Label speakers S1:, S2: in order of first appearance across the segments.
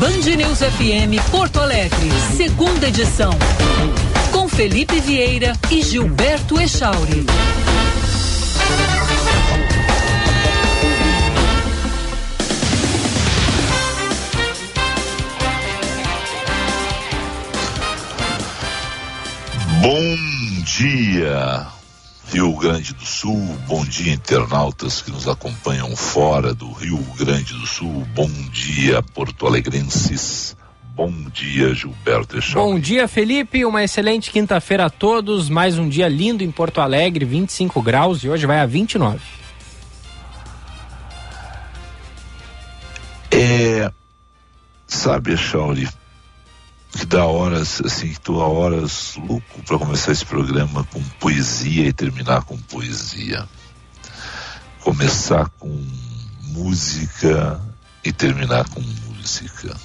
S1: Band News FM Porto Alegre, segunda edição. Com Felipe Vieira e Gilberto Echauri.
S2: Bom dia, Rio Grande do Sul. Bom dia, internautas que nos acompanham fora do Rio Grande do Sul. Bom dia, Porto Alegrenses. Bom dia, Gilberto Echau.
S3: Bom dia, Felipe. Uma excelente quinta-feira a todos. Mais um dia lindo em Porto Alegre, 25 graus e hoje vai a 29.
S2: É. Sabe, Chauri, que dá horas, assim, que tô há horas louco para começar esse programa com poesia e terminar com poesia. Começar com música e terminar com música.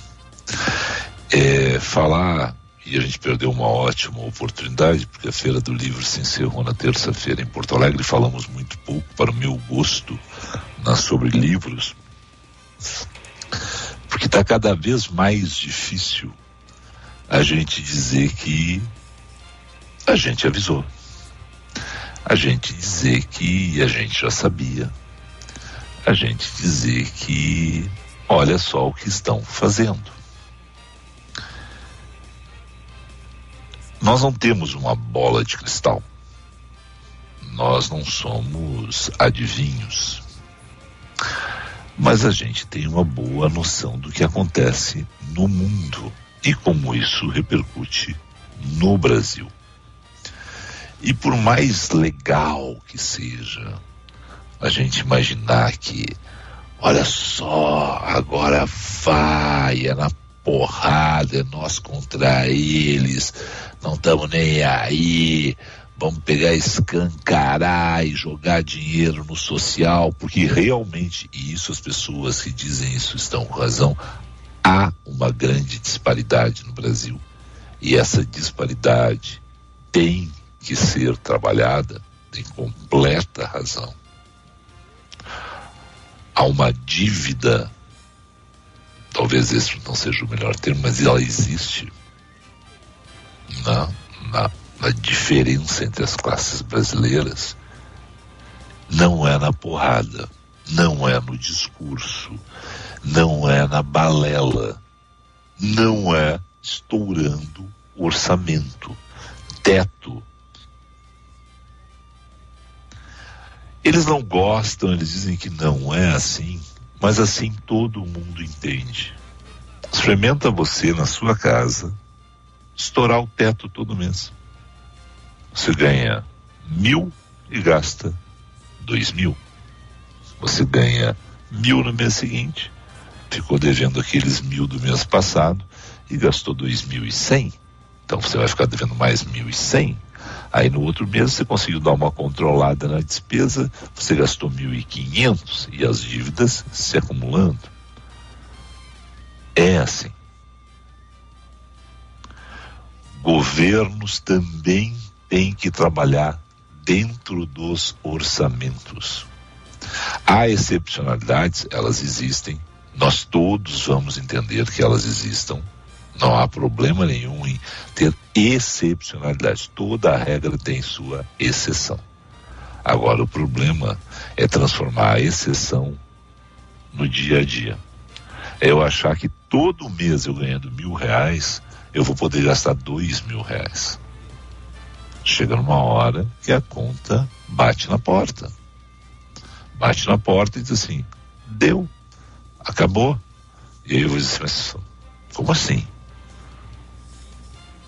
S2: É, falar, e a gente perdeu uma ótima oportunidade, porque a Feira do Livro se encerrou na terça-feira em Porto Alegre, falamos muito pouco, para o meu gosto, na, sobre livros, porque está cada vez mais difícil a gente dizer que a gente avisou. A gente dizer que a gente já sabia. A gente dizer que olha só o que estão fazendo. Nós não temos uma bola de cristal. Nós não somos adivinhos. Mas a gente tem uma boa noção do que acontece no mundo e como isso repercute no Brasil. E por mais legal que seja a gente imaginar que, olha só, agora vai, é na porrada, é nós contra eles, não estamos nem aí, vamos pegar, escancarar e jogar dinheiro no social, porque realmente, e isso as pessoas que dizem isso estão com razão, há uma grande disparidade no Brasil. E essa disparidade tem que ser trabalhada, tem completa razão. Há uma dívida, talvez esse não seja o melhor termo, mas ela existe na, na, na diferença entre as classes brasileiras. Não é na porrada, não é no discurso, não é na balela, não é estourando orçamento, teto. Eles não gostam, eles dizem que não é assim, mas assim todo mundo entende. Experimenta você na sua casa estourar o teto todo mês. Você ganha mil e gasta dois mil. Você ganha mil no mês seguinte, ficou devendo aqueles mil do mês passado e gastou dois mil e cem. Então você vai ficar devendo mais mil e cem. Aí no outro mês você conseguiu dar uma controlada na despesa, você gastou mil e quinhentos e as dívidas se acumulando. É assim. Governos também têm que trabalhar dentro dos orçamentos. Há excepcionalidades, elas existem, nós todos vamos entender que elas existam. Não há problema nenhum em ter excepcionalidade. Toda regra tem sua exceção. Agora, o problema é transformar a exceção no dia a dia. É eu achar que todo mês eu ganhando mil reais, eu vou poder gastar dois mil reais. Chega numa hora que a conta bate na porta. Bate na porta e diz assim: deu acabou. E eu vou dizer, mas como assim?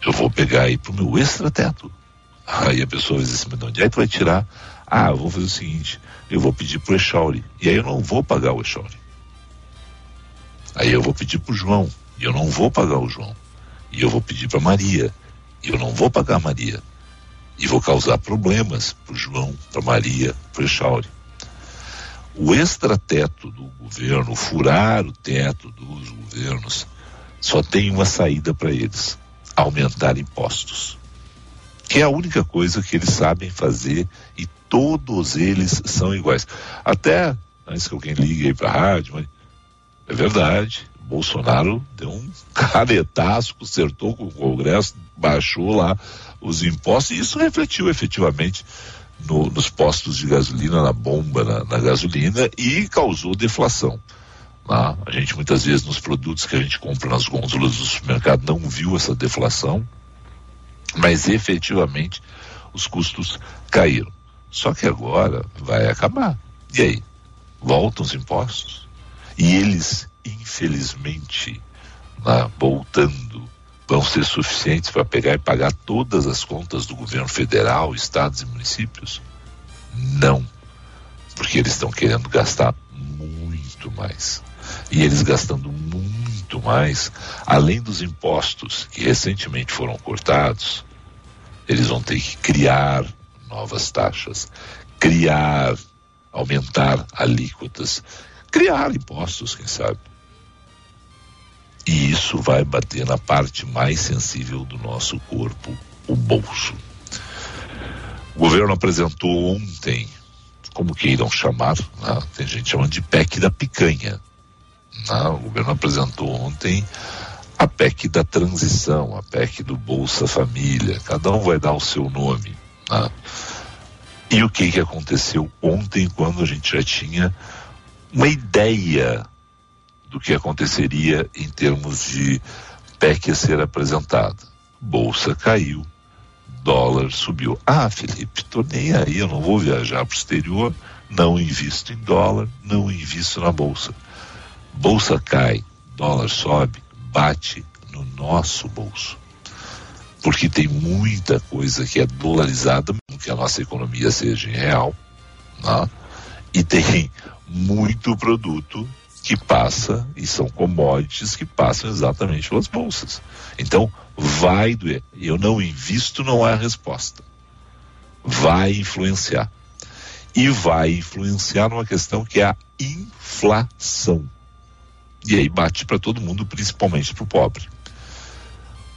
S2: Eu vou pegar aí pro meu extra teto. Aí a pessoa vai dizer assim, mas de onde é que tu vai tirar? Ah, eu vou fazer o seguinte, eu vou pedir pro Echauri. E aí eu não vou pagar o Echauri. Aí eu vou pedir pro João. E eu não vou pagar o João. E eu vou pedir para Maria. E eu não vou pagar a Maria. E vou causar problemas pro João, para Maria, pro Echauri o extrateto do governo, furar o teto dos governos, só tem uma saída para eles: aumentar impostos. Que é a única coisa que eles sabem fazer e todos eles são iguais. Até, antes que alguém ligue aí para a rádio, mas é verdade, Bolsonaro deu um canetaço, consertou com o Congresso, baixou lá os impostos e isso refletiu efetivamente no, nos postos de gasolina, na bomba, na, na gasolina e causou deflação. Tá? A gente muitas vezes nos produtos que a gente compra nas gôndolas do supermercado não viu essa deflação, mas efetivamente os custos caíram. Só que agora vai acabar. E aí? Voltam os impostos? E eles, infelizmente, né, voltando, vão ser suficientes para pegar e pagar todas as contas do governo federal, estados e municípios? Não. Porque eles estão querendo gastar muito mais. E eles gastando muito mais, além dos impostos que recentemente foram cortados, eles vão ter que criar novas taxas, criar, aumentar alíquotas, criar impostos, quem sabe. E isso vai bater na parte mais sensível do nosso corpo, o bolso. O governo apresentou ontem, como queiram chamar, né? tem gente chamando de PEC da picanha. Né? O governo apresentou ontem a PEC da transição, a PEC do Bolsa Família, cada um vai dar o seu nome. Né? E o que, que aconteceu ontem, quando a gente já tinha uma ideia do que aconteceria em termos de PEC a ser apresentada? Bolsa caiu, dólar subiu. Ah, Felipe, tô nem aí, eu não vou viajar para o exterior, não invisto em dólar, não invisto na bolsa. Bolsa cai, dólar sobe, bate no nosso bolso. Porque tem muita coisa que é dolarizada, que a nossa economia seja em real, né? e tem muito produto que passa, e são commodities que passam exatamente pelas bolsas. Então, vai doer. Eu não invisto, não é a resposta. Vai influenciar. E vai influenciar numa questão que é a inflação. E aí bate para todo mundo, principalmente para o pobre.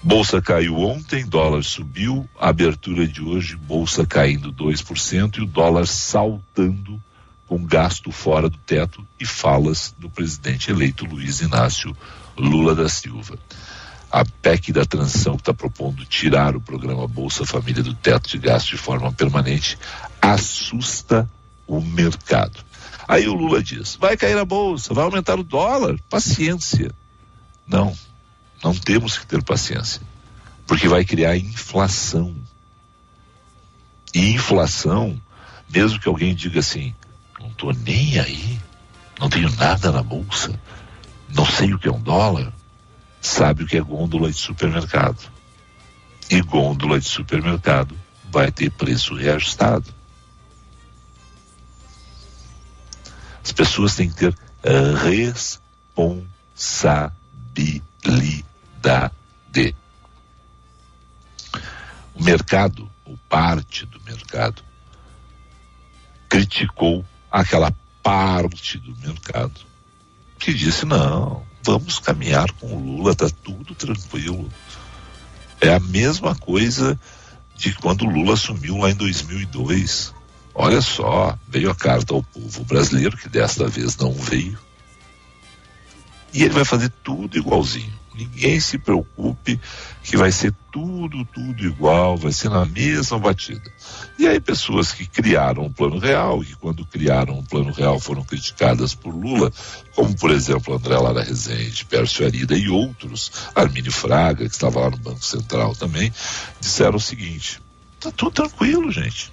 S2: Bolsa caiu ontem, dólar subiu, abertura de hoje, bolsa caindo 2% e o dólar saltando com gasto fora do teto e falas do presidente eleito Luiz Inácio Lula da Silva. A PEC da transição que está propondo tirar o programa Bolsa Família do teto de gasto de forma permanente assusta o mercado. Aí o Lula diz: vai cair a bolsa, vai aumentar o dólar. Paciência. Não, não temos que ter paciência, porque vai criar inflação. E inflação, mesmo que alguém diga assim: não estou nem aí, não tenho nada na bolsa, não sei o que é um dólar, sabe o que é gôndola de supermercado. E gôndola de supermercado vai ter preço reajustado. As pessoas têm que ter responsabilidade. O mercado, ou parte do mercado, criticou aquela parte do mercado que disse: não, vamos caminhar com o Lula, tá tudo tranquilo. É a mesma coisa de quando o Lula assumiu lá em 2002. Olha só, veio a carta ao povo brasileiro, que desta vez não veio. E ele vai fazer tudo igualzinho. Ninguém se preocupe que vai ser tudo, tudo igual, vai ser na mesma batida. E aí pessoas que criaram um plano real, que quando criaram um plano real foram criticadas por Lula, como por exemplo André Lara Rezende, Pércio Arida e outros, Armínio Fraga, que estava lá no Banco Central também, disseram o seguinte, tá tudo tranquilo, gente.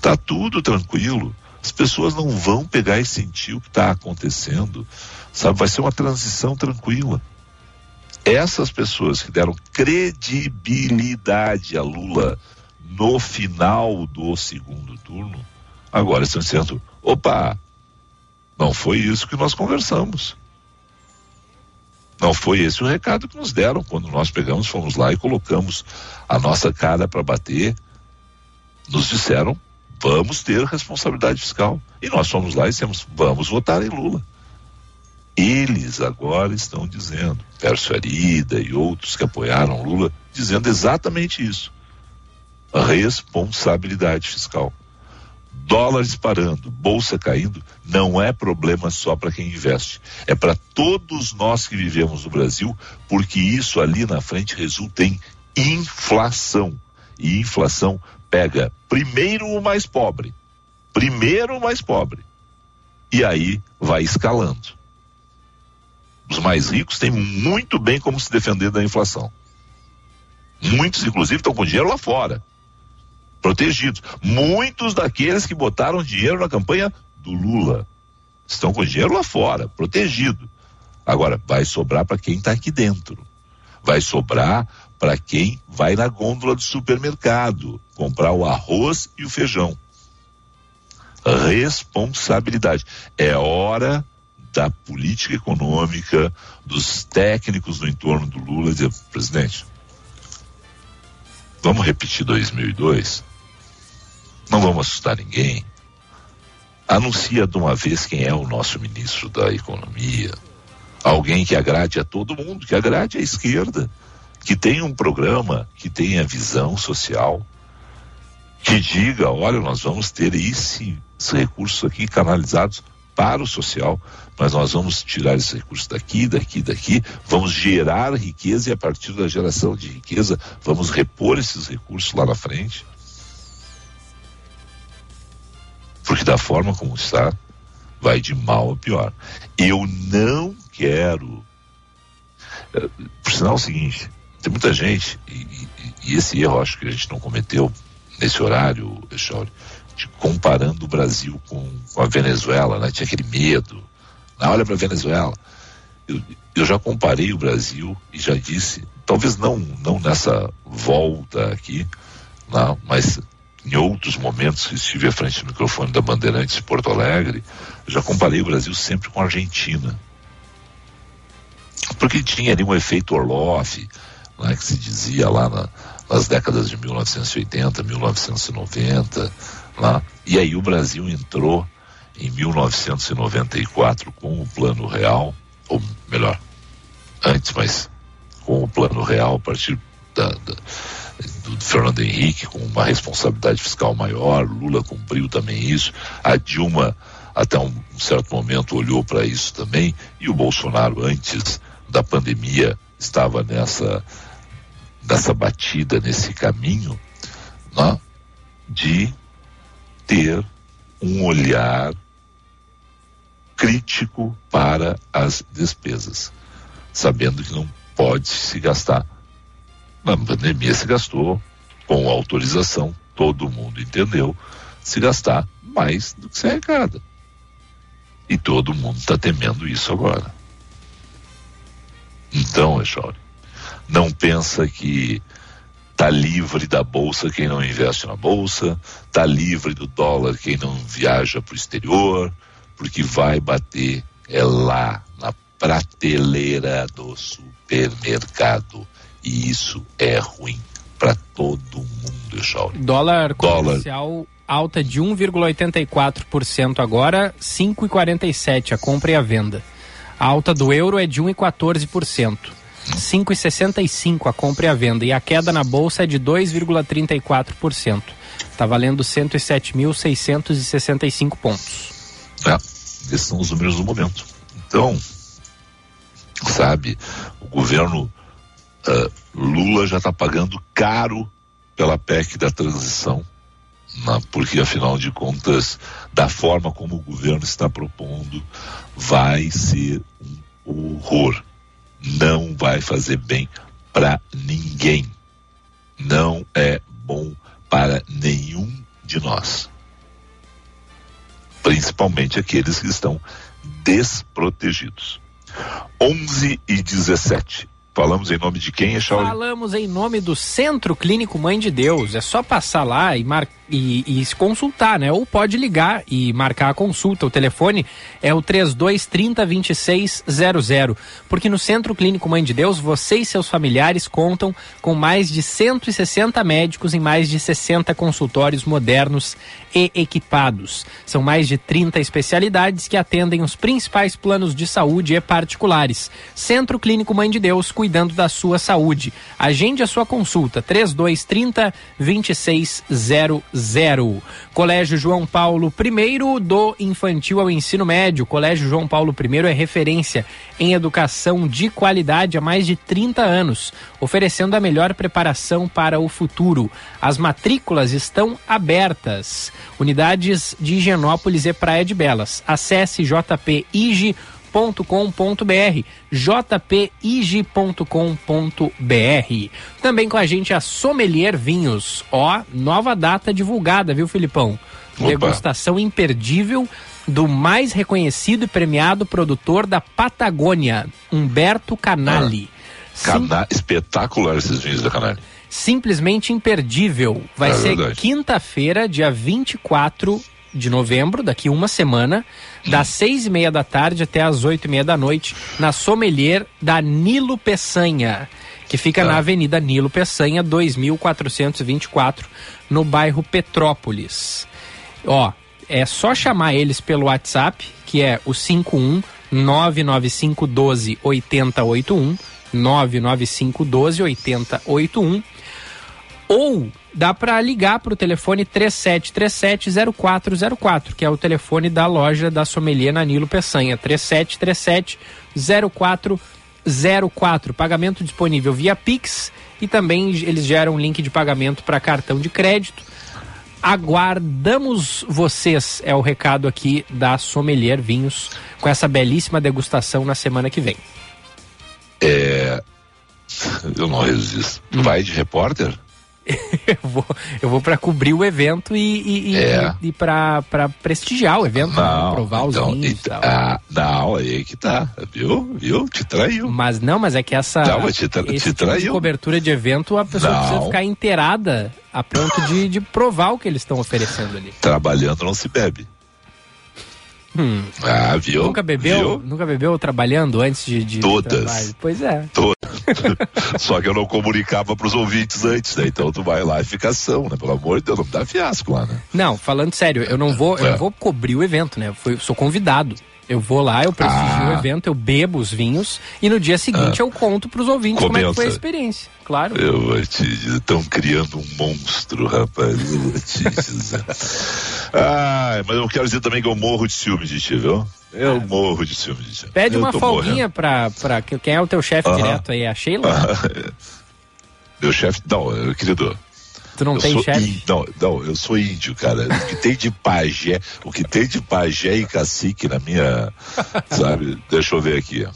S2: Tá tudo tranquilo. As pessoas não vão pegar e sentir o que está acontecendo, sabe? Vai ser uma transição tranquila. Essas pessoas que deram credibilidade a Lula no final do segundo turno, agora estão dizendo: opa, não foi isso que nós conversamos. Não foi esse o recado que nos deram quando nós pegamos, fomos lá e colocamos a nossa cara para bater. Nos disseram vamos ter responsabilidade fiscal. E nós fomos lá e dissemos, vamos votar em Lula. Eles agora estão dizendo, Pércio Arida e outros que apoiaram Lula, dizendo exatamente isso. Responsabilidade fiscal. dólar disparando, bolsa caindo, não é problema só para quem investe. É para todos nós que vivemos no Brasil, porque isso ali na frente resulta em inflação. E inflação pega primeiro o mais pobre. Primeiro o mais pobre. E aí vai escalando. Os mais ricos têm muito bem como se defender da inflação. Muitos, inclusive, estão com dinheiro lá fora protegidos. Muitos daqueles que botaram dinheiro na campanha do Lula estão com dinheiro lá fora, protegido. Agora, vai sobrar para quem está aqui dentro. Vai sobrar para quem vai na gôndola do supermercado comprar o arroz e o feijão. Responsabilidade. É hora da política econômica, dos técnicos no entorno do Lula dizer, presidente, vamos repetir 2002? não vamos assustar ninguém. Anuncia de uma vez quem é o nosso ministro da Economia. Alguém que agrade a todo mundo, que agrade a esquerda, que tenha um programa, que tenha visão social, que diga, olha, nós vamos ter esses recursos aqui canalizados para o social, mas nós vamos tirar esses recursos daqui, daqui, daqui, vamos gerar riqueza e a partir da geração de riqueza vamos repor esses recursos lá na frente. porque da forma como está, vai de mal a pior. Eu não quero. Eh, por sinal, é o seguinte: tem muita gente, e, e, e, esse erro acho que a gente não cometeu nesse horário, Echauri, de comparando o Brasil com, com, a Venezuela, né? Tinha aquele medo. Ah, olha para a Venezuela. Eu, eu já comparei o Brasil e já disse, talvez não, não nessa volta aqui, não, mas em outros momentos que estive à frente do microfone da Bandeirantes de Porto Alegre, já comparei o Brasil sempre com a Argentina. Porque tinha ali um efeito Orloff, né, que se dizia lá na, nas décadas de 1980, 1990, lá, e aí o Brasil entrou em 1994 com o Plano Real, ou melhor, antes, mas com o Plano Real a partir da, da do Fernando Henrique com uma responsabilidade fiscal maior, Lula cumpriu também isso, a Dilma até um certo momento olhou para isso também, e o Bolsonaro antes da pandemia estava nessa nessa batida, nesse caminho, né, de ter um olhar crítico para as despesas, sabendo que não pode se gastar na pandemia se gastou com autorização, todo mundo entendeu, se gastar mais do que se arrecada. E todo mundo está temendo isso agora. Então, Echauri, não pensa que tá livre da bolsa quem não investe na bolsa, tá livre do dólar quem não viaja para o exterior, porque vai bater é lá na prateleira do supermercado e isso é ruim para todo mundo, Chauri.
S3: Dólar comercial Dólar. alta de 1,84% agora, 5,47 a compra e a venda. A alta do euro é de 1,14%. 5,65 a compra e a venda. E a queda na bolsa é de 2,34%. Está valendo 107.665 pontos.
S2: É, esses são os números do momento. Então, sabe, o governo uh, Lula já está pagando caro pela PEC da transição, na, porque afinal de contas, da forma como o governo está propondo, vai ser um horror. Não vai fazer bem para ninguém. Não é bom para nenhum de nós. Principalmente aqueles que estão desprotegidos. 11 e 17. Falamos em nome de quem, Echauri?
S3: Falamos em nome do Centro Clínico Mãe de Deus. É só passar lá e, mar... e, e se consultar, né? Ou pode ligar e marcar a consulta. O telefone é o 3230 2600. Porque no Centro Clínico Mãe de Deus, você e seus familiares contam com mais de 160 médicos em mais de 60 consultórios modernos e equipados. São mais de 30 especialidades que atendem os principais planos de saúde e particulares. Centro Clínico Mãe de Deus, cuidando da sua saúde. Agende a sua consulta 3230 2600. Zero. Colégio João Paulo I, do infantil ao ensino médio. Colégio João Paulo I é referência em educação de qualidade há mais de 30 anos, oferecendo a melhor preparação para o futuro. As matrículas estão abertas. Unidades de Higienópolis e Praia de Belas. Acesse jpig.com.br jpig.com.br. Também com a gente a Sommelier Vinhos. Ó, nova data divulgada, viu, Filipão?
S2: Opa.
S3: Degustação imperdível do mais reconhecido e premiado produtor da Patagônia, Humberto Canali. Sim-
S2: Cana... Espetacular esses vinhos da Canale.
S3: simplesmente imperdível. Vai
S2: É
S3: ser quinta-feira, dia 24 de novembro, daqui uma semana, das seis e meia da tarde até as oito e meia da noite, na Sommelier da Nilo Peçanha, que fica
S2: Tá.
S3: na Avenida Nilo Peçanha, 2424, no bairro Petrópolis. Ó, é só chamar eles pelo WhatsApp, que é o 51 995 12 8081, 995 12 8081, ou dá para ligar para o telefone 3737-0404, que é o telefone da loja da Sommelier na Nilo Peçanha, 3737-0404. Pagamento disponível via Pix e também eles geram um link de pagamento para cartão de crédito. Aguardamos vocês, é o recado aqui da Sommelier Vinhos, com essa belíssima degustação na semana que vem.
S2: É... Eu não resisto. Vai de repórter?
S3: eu vou, eu vou para cobrir o evento e, e, e,
S2: É.
S3: e, para prestigiar o evento, né?
S2: Não.
S3: provar os
S2: então,
S3: vinhos e tal.
S2: ah, não, aí que tá. Viu? Viu? Te traiu.
S3: Mas não, mas é que essa
S2: Não, te tra-
S3: esse
S2: te
S3: tipo de
S2: traiu.
S3: cobertura de evento a pessoa
S2: Não.
S3: precisa ficar inteirada a ponto de, de provar o que eles estão oferecendo ali.
S2: Trabalhando não se bebe.
S3: Hum.
S2: Ah, viu?
S3: Nunca bebeu,
S2: Viu?
S3: nunca bebeu trabalhando antes de, de
S2: Todas.
S3: Pois é.
S2: Tô- Só que eu não comunicava pros ouvintes antes, né? Então tu vai lá e fica ação, né? Pelo amor de Deus, não dá fiasco lá, né?
S3: Não, falando sério, eu não vou, eu
S2: É.
S3: não vou cobrir o evento, né? Eu fui- sou convidado. Eu vou lá, eu prestigio
S2: Ah.
S3: o evento, eu bebo os vinhos e no dia seguinte eu conto pros ouvintes como é que foi a
S2: Comenta.
S3: experiência. Claro.
S2: Eu vou te dizer, estão criando um monstro, rapaz. Eu vou te dizer. Ai, mas eu quero dizer também que eu morro de ciúme de ti, viu? Eu morro de ciúme de ti.
S3: Ah. Pede
S2: Eu
S3: uma folguinha pra, pra. Quem é o teu chefe direto aí? A Sheila?
S2: Meu chefe, não, querido.
S3: Tu não
S2: eu
S3: tem
S2: sou
S3: chefe?
S2: Não, não, eu sou índio, cara. O que tem de pajé, o que tem de pajé e cacique na minha, sabe? Deixa eu ver aqui.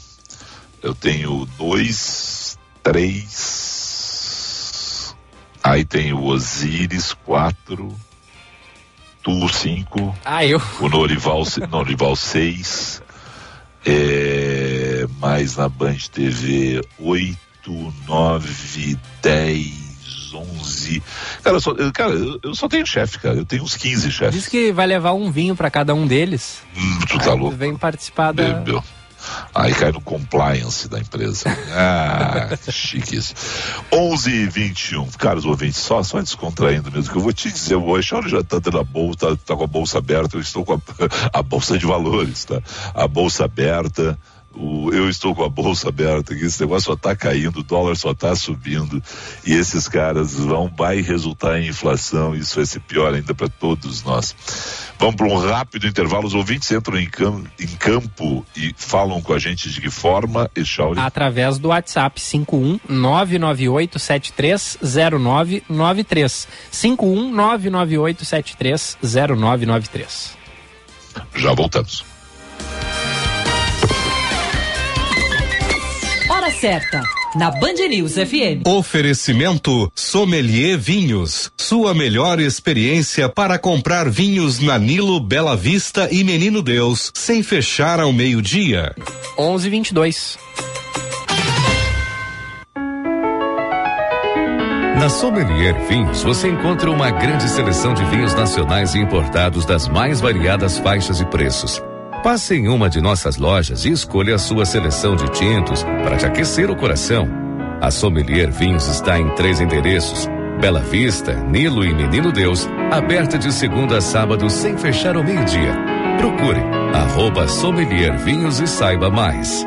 S2: Eu tenho dois, três. Aí tem o Osíris, quatro. Tu, cinco.
S3: Ah, eu.
S2: O Norival, Norival 6. É, mais na Band TV 8, 9, 10, 11. Cara, eu só, eu- cara, eu, só tenho chefe, cara. Eu tenho uns 15 chefes.
S3: Diz que vai levar um vinho pra cada um deles.
S2: Hum, tu tá
S3: Aí
S2: louco?
S3: Vem participar da.
S2: Bebeu. Aí cai no compliance da empresa. Ah, que chique isso. 11 e 21. Caros ouvintes, só, só descontraindo mesmo, que eu vou te dizer, o Eixauro já tá dando a bolsa, tá, tá com a bolsa aberta, eu estou com a, a bolsa de valores, tá? A bolsa aberta. O, eu estou com a bolsa aberta aqui, esse negócio só tá caindo, o dólar só tá subindo e esses caras vão, vai resultar em inflação, isso vai ser pior ainda para todos nós. Vamos para um rápido intervalo, os ouvintes entram em, cam- em campo e falam com a gente de que forma, Echauri?
S3: Através do WhatsApp 51 998 730993. 51 998 730993.
S2: Já voltamos.
S1: Certa, na Band News FM.
S4: Oferecimento Sommelier Vinhos. Sua melhor experiência para comprar vinhos na Nilo, Bela Vista e Menino Deus, sem fechar ao meio-dia.
S3: 1122.
S5: Na Sommelier Vinhos você encontra uma grande seleção de vinhos nacionais e importados das mais variadas faixas e preços. Passe em uma de nossas lojas e escolha a sua seleção de tintos para te aquecer o coração. A Sommelier Vinhos está em três endereços: Bela Vista, Nilo e Menino Deus, aberta de segunda a sábado sem fechar ao meio-dia. Procure arroba Sommelier Vinhos e saiba mais.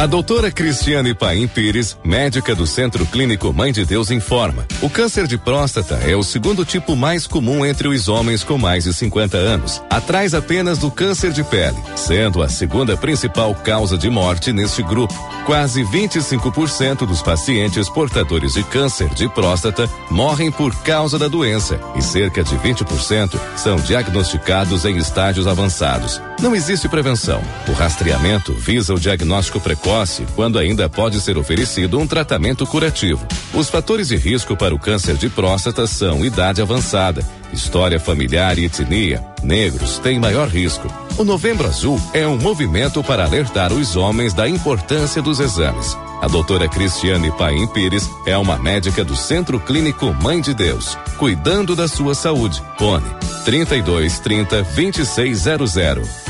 S5: A doutora Cristiane Paim Pires, médica do Centro Clínico Mãe de Deus, informa: o câncer de próstata é o segundo tipo mais comum entre os homens com mais de 50 anos, atrás apenas do câncer de pele, sendo a segunda principal causa de morte neste grupo. Quase 25% dos pacientes portadores de câncer de próstata morrem por causa da doença e cerca de 20% são diagnosticados em estágios avançados. Não existe prevenção. O rastreamento visa o diagnóstico precoce quando ainda pode ser oferecido um tratamento curativo. Os fatores de risco para o câncer de próstata são idade avançada, história familiar e etnia. Negros têm maior risco. O Novembro Azul é um movimento para alertar os homens da importância dos exames. A doutora Cristiane Paim Pires é uma médica do Centro Clínico Mãe de Deus, cuidando da sua saúde. Fone 32 30 2600.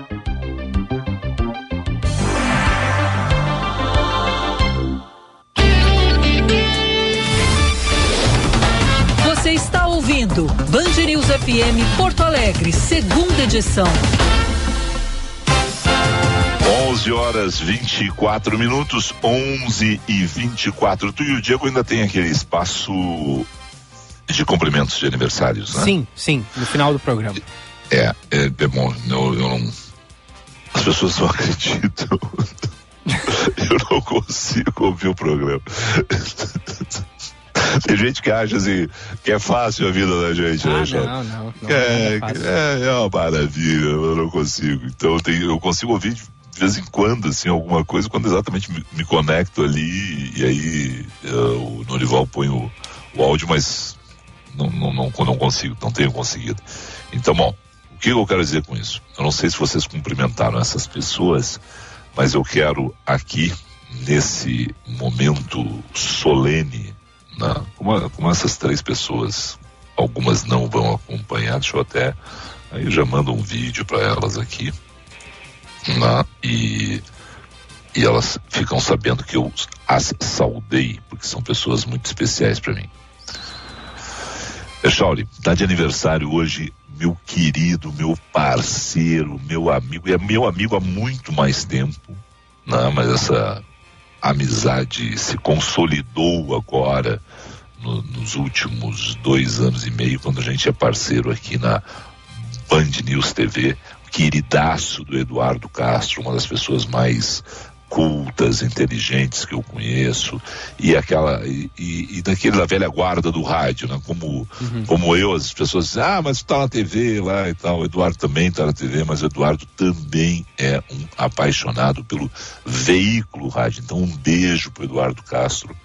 S1: Está ouvindo Band News FM Porto Alegre, segunda edição.
S2: 11 horas 24 minutos, 11 e 24. Tu e o Diego ainda tem aquele espaço de cumprimentos de aniversários, né?
S3: Sim, sim, no final do programa.
S2: É, é, é bom, eu, eu não. As pessoas não acreditam. eu não consigo ouvir o programa. Tem gente que acha assim que é fácil a vida da gente,
S3: Ah,
S2: né, Jorge?
S3: não, não, não
S2: é,
S3: é
S2: é, é uma maravilha, eu não consigo. Então eu, tenho- eu consigo ouvir de vez em quando, assim, alguma coisa, quando exatamente me, me conecto ali e aí eh, o Norival põe o, o áudio, mas não, não, não, não consigo, não tenho conseguido. Então, bom, o que eu quero dizer com isso? Eu não sei se vocês cumprimentaram essas pessoas, mas eu quero aqui, nesse momento solene, né, como, como essas três pessoas, algumas não vão acompanhar, deixa eu até. Aí já mando um vídeo para elas aqui. Né, e, e elas ficam sabendo que eu as saudei, porque são pessoas muito especiais para mim. Echauri, tá de aniversário hoje, meu querido, meu parceiro, meu amigo, e é meu amigo há muito mais tempo, né? mas essa amizade se consolidou agora no- nos últimos dois anos e meio, quando a gente é parceiro aqui na Band News TV, queridaço do Eduardo Castro, uma das pessoas mais cultas, inteligentes que eu conheço, e aquela e, e, e daquele da velha guarda do rádio, né? Como como eu, as pessoas dizem, ah, mas tu tá na TV lá e tal. O Eduardo também tá na TV, mas o Eduardo também é um apaixonado pelo veículo rádio. Então, um beijo pro Eduardo Castro.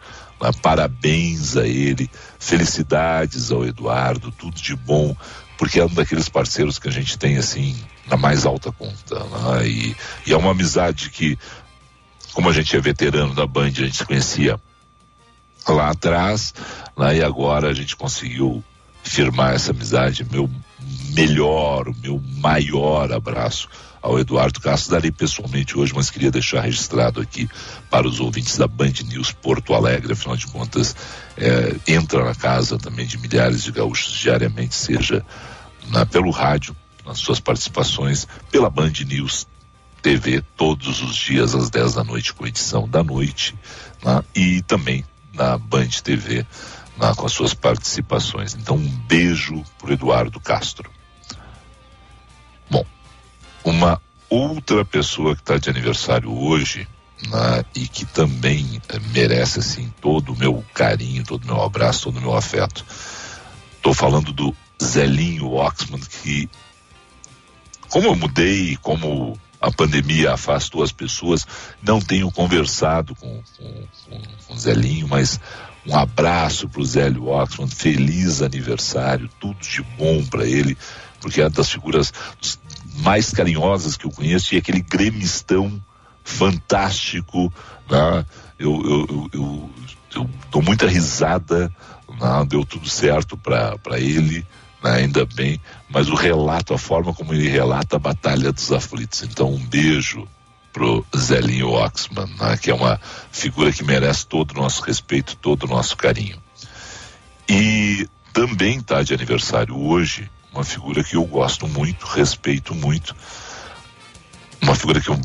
S2: né? Parabéns a ele, felicidades ao Eduardo, tudo de bom, porque é um daqueles parceiros que a gente tem assim na mais alta conta. né? E, e é uma amizade que, como a gente é veterano da Band, a gente se conhecia lá atrás, né? e agora a gente conseguiu firmar essa amizade. Meu melhor, o meu maior abraço ao Eduardo Castro. Darei pessoalmente hoje, mas queria deixar registrado aqui para os ouvintes da Band News Porto Alegre. Afinal de contas, é, entra na casa também de milhares de gaúchos diariamente, seja na- pelo rádio, nas suas participações, pela Band News TV, todos os dias às 10 da noite, com edição da noite, né? e também na Band TV, né, com as suas participações. Então, um beijo pro Eduardo Castro. Bom, uma outra pessoa que está de aniversário hoje né, e que também eh, merece assim todo o meu carinho, todo o meu abraço, todo o meu afeto. Estou falando do Zelinho Oxman, que como eu mudei, como a pandemia afastou as pessoas, não tenho conversado com, com, com, com Zelinho, mas um abraço para o Zélio Oxman, feliz aniversário, tudo de bom para ele, porque é uma das figuras mais carinhosas que eu conheço e aquele gremistão fantástico, né? eu, eu, eu, eu, dou muita risada, né? deu tudo certo para ele? Ainda bem, mas o relato, a forma como ele relata a Batalha dos Aflitos. Então, um beijo pro Zelinho Oxman, né? que é uma figura que merece todo o nosso respeito, todo o nosso carinho. E também está de aniversário hoje uma figura que eu gosto muito, respeito muito, uma figura que eu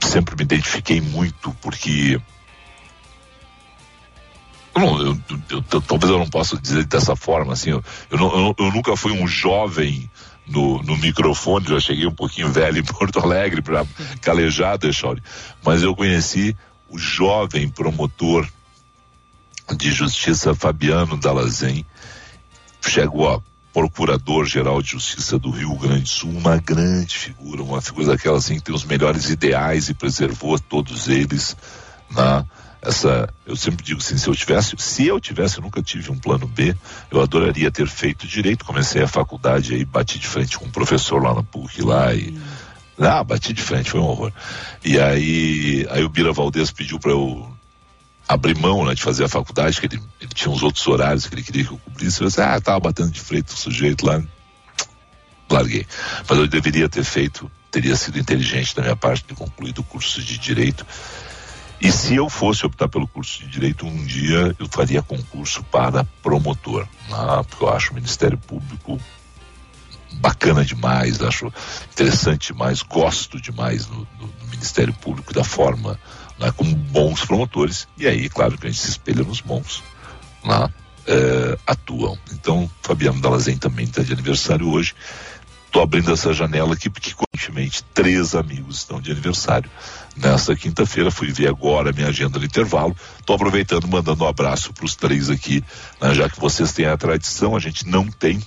S2: sempre me identifiquei muito, porque eu, não, eu, eu, talvez eu não possa dizer dessa forma, assim, eu, nunca fui um jovem no, no microfone, já cheguei um pouquinho velho em Porto Alegre para calejar, Dechauri, mas eu conheci o jovem promotor de justiça Fabiano Dalazen, chegou a procurador-geral de justiça do Rio Grande do Sul, uma grande figura, uma figura daquela assim que tem os melhores ideais e preservou todos eles, né? Essa, eu sempre digo assim, se eu tivesse, se eu tivesse, eu nunca tive um plano B, eu adoraria ter feito direito, comecei a faculdade aí, bati de frente com um professor lá na PUC lá e ah, bati de frente, foi um horror. E aí, aí o Bira Valdez pediu para eu abrir mão né, de fazer a faculdade, que ele, ele, tinha uns outros horários que ele queria que eu cobrisse. Eu disse, ah, tava batendo de frente o sujeito lá. Larguei. Mas eu deveria ter feito, teria sido inteligente da minha parte de concluir o curso de Direito. E se eu fosse optar pelo curso de Direito, um dia eu faria concurso para promotor. Né, porque eu acho o Ministério Público bacana demais, acho interessante demais, gosto demais no Ministério Público da forma né, com bons promotores, e aí, claro, que a gente se espelha nos bons, lá é, atuam. Então, Fabiano Dalazen também está de aniversário hoje. Estou abrindo essa janela aqui porque, coincidentemente, três amigos estão de aniversário. Nesta quinta-feira, fui ver agora a minha agenda no intervalo. Estou aproveitando, mandando um abraço para os três aqui, né, já que vocês têm a tradição, a gente não tem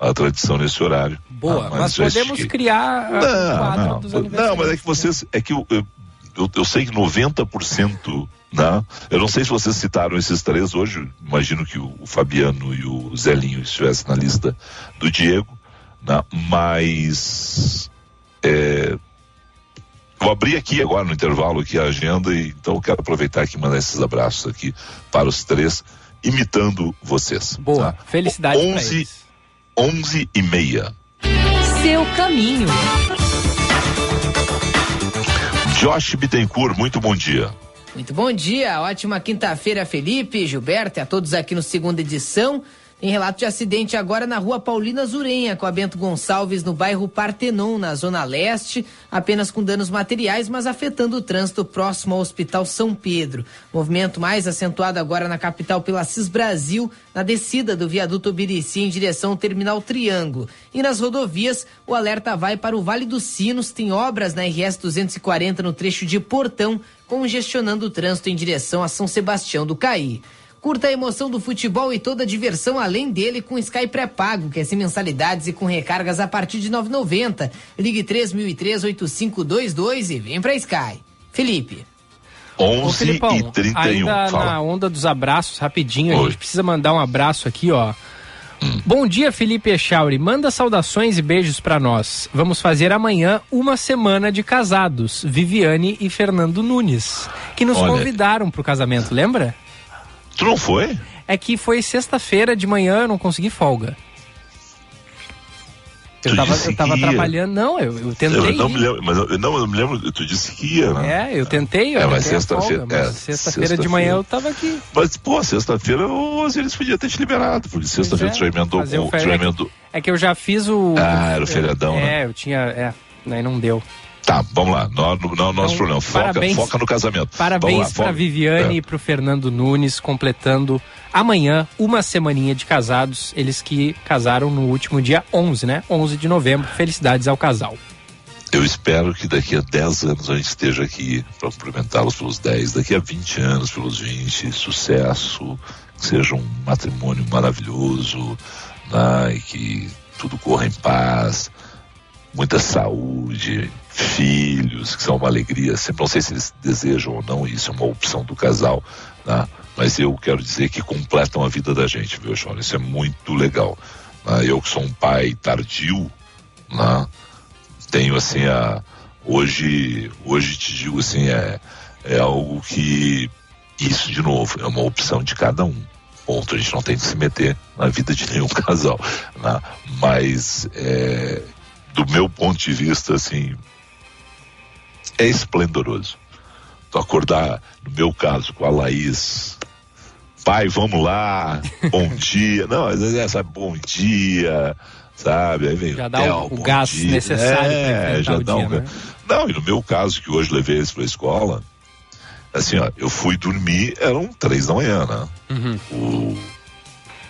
S2: a tradição nesse horário.
S3: Boa, ah, mas, mas podemos criar
S2: não, não, não, mas é que vocês, é que eu, eu eu, eu sei que 90%, né? Eu não sei se vocês citaram esses três hoje, imagino que o, o Fabiano e o Zelinho estivessem na lista do Diego, né? Mas é, eu abri aqui agora no intervalo aqui a agenda e então eu quero aproveitar aqui e mandar esses abraços aqui para os três, imitando vocês.
S3: Boa, tá? felicidade 11,
S2: 11 e meia.
S1: Seu caminho.
S2: Josh Bittencourt, muito bom dia.
S6: Muito bom dia, ótima quinta-feira, Felipe, Gilberto e a todos aqui no segunda edição. Tem relato de acidente agora na rua Paulina Zurenha, com a Bento Gonçalves, no bairro Partenon, na Zona Leste, apenas com danos materiais, mas afetando o trânsito próximo ao Hospital São Pedro. Movimento mais acentuado agora na capital pela CIS Brasil, na descida do viaduto Obirici em direção ao Terminal Triângulo. E nas rodovias, o alerta vai para o Vale dos Sinos, tem obras na RS 240 no trecho de Portão, congestionando o trânsito em direção a São Sebastião do Caí. Curta a emoção do futebol e toda a diversão além dele com Sky pré-pago, que é sem mensalidades e com recargas a partir de 9,90. Ligue 3003-8522 e vem pra Sky. Felipe.
S2: 11 Filipão, e 31.
S3: Ainda Fala. na onda dos abraços, rapidinho, Oi. a gente precisa mandar um abraço aqui, ó. Hum. Bom dia, Felipe Echauri. Manda saudações e beijos para nós. Vamos fazer amanhã uma semana de casados. Viviane e Fernando Nunes, que nos Olha, convidaram pro casamento, lembra?
S2: Tu não foi?
S3: É que foi sexta-feira de manhã, eu não consegui folga. Eu tava, eu tava trabalhando, não, eu, eu tentei. Eu
S2: não me lembro, mas eu, não, eu me lembro, tu disse que ia,
S3: né? É, eu tentei, eu
S2: é, mas sexta-feira. É,
S3: sexta-feira sexta de manhã eu tava aqui.
S2: Mas, pô, sexta-feira o Osiris podia ter te liberado, porque sexta-feira é, tu emendou com. Tu
S3: emendou... É que eu já fiz o.
S2: Ah, era o feriadão,
S3: é,
S2: né?
S3: É, eu tinha. É, aí não deu.
S2: Tá, vamos lá. Não, não, nosso então, problema. Foca, parabéns, foca no casamento.
S3: Parabéns para Viviane é. e para o Fernando Nunes, completando amanhã uma semaninha de casados. Eles que casaram no último dia 11, né? 11 de novembro. Felicidades ao casal.
S2: eu espero que daqui a 10 anos a gente esteja aqui para cumprimentá-los pelos 10, daqui a 20 anos pelos 20, sucesso, que seja um matrimônio maravilhoso, né, e que tudo corra em paz, muita saúde, filhos, que são uma alegria. Sempre não sei se eles desejam ou não, isso é uma opção do casal, né? mas eu quero dizer que completam a vida da gente, viu, Sean? Isso é muito legal. Né? Eu que sou um pai tardio, né? tenho assim a hoje hoje te digo assim é é algo que isso de novo é uma opção de cada um ponto a gente não tem que se meter na vida de nenhum casal né? mas é, do meu ponto de vista assim é esplendoroso tu acordar no meu caso com a Laís pai vamos lá bom dia não é essa bom dia sabe? Aí vem
S3: já dá o, o gás dia. necessário
S2: é, já dá dia, um... né? Não, e no meu caso, que hoje levei eles pra escola, assim, ó, eu fui dormir, eram três da manhã, né? Uhum. O,